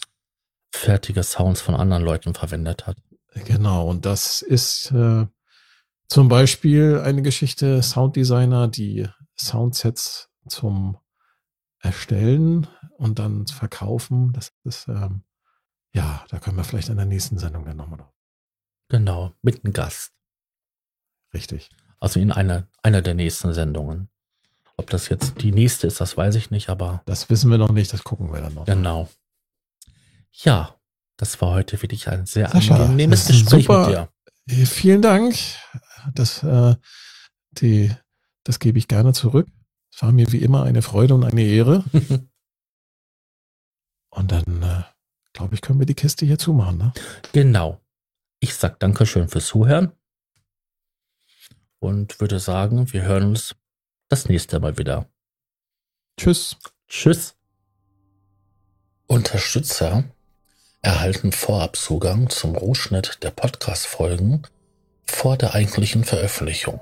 fertige Sounds von anderen Leuten verwendet hat. Genau, und das ist äh, zum Beispiel eine Geschichte Sounddesigner, die Soundsets zum Erstellen und dann verkaufen. Das ist, ähm, ja, da können wir vielleicht in der nächsten Sendung dann nochmal drauf. Genau, mit einem Gast. Richtig. Also in einer, einer der nächsten Sendungen. Ob das jetzt die nächste ist, das weiß ich nicht, aber Das wissen wir noch nicht, das gucken wir dann noch. genau. Ja, das war heute wirklich ein sehr Sascha, angenehmes Gespräch super- mit dir. Äh, Vielen Dank. Das, äh, die, das gebe ich gerne zurück. Es war mir wie immer eine Freude und eine Ehre. Und dann, äh, glaube ich, können wir die Kiste hier zumachen. Ne? genau. Ich sag Dankeschön fürs Zuhören und würde sagen, wir hören uns das nächste Mal wieder. Tschüss. Tschüss. Unterstützer erhalten Vorabzugang zum Rohschnitt der Podcast-Folgen vor der eigentlichen Veröffentlichung.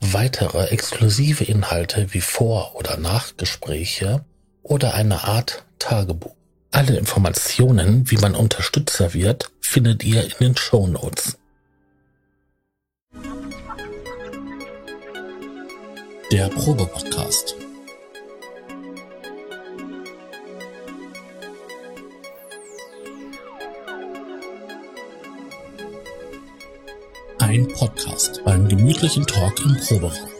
Weitere exklusive Inhalte wie Vor- oder Nachgespräche oder eine Art Tagebuch. Alle Informationen, wie man Unterstützer wird, findet ihr in den Show Notes. Der Probe-Podcast. Ein Podcast beim gemütlichen Talk im Proberaum.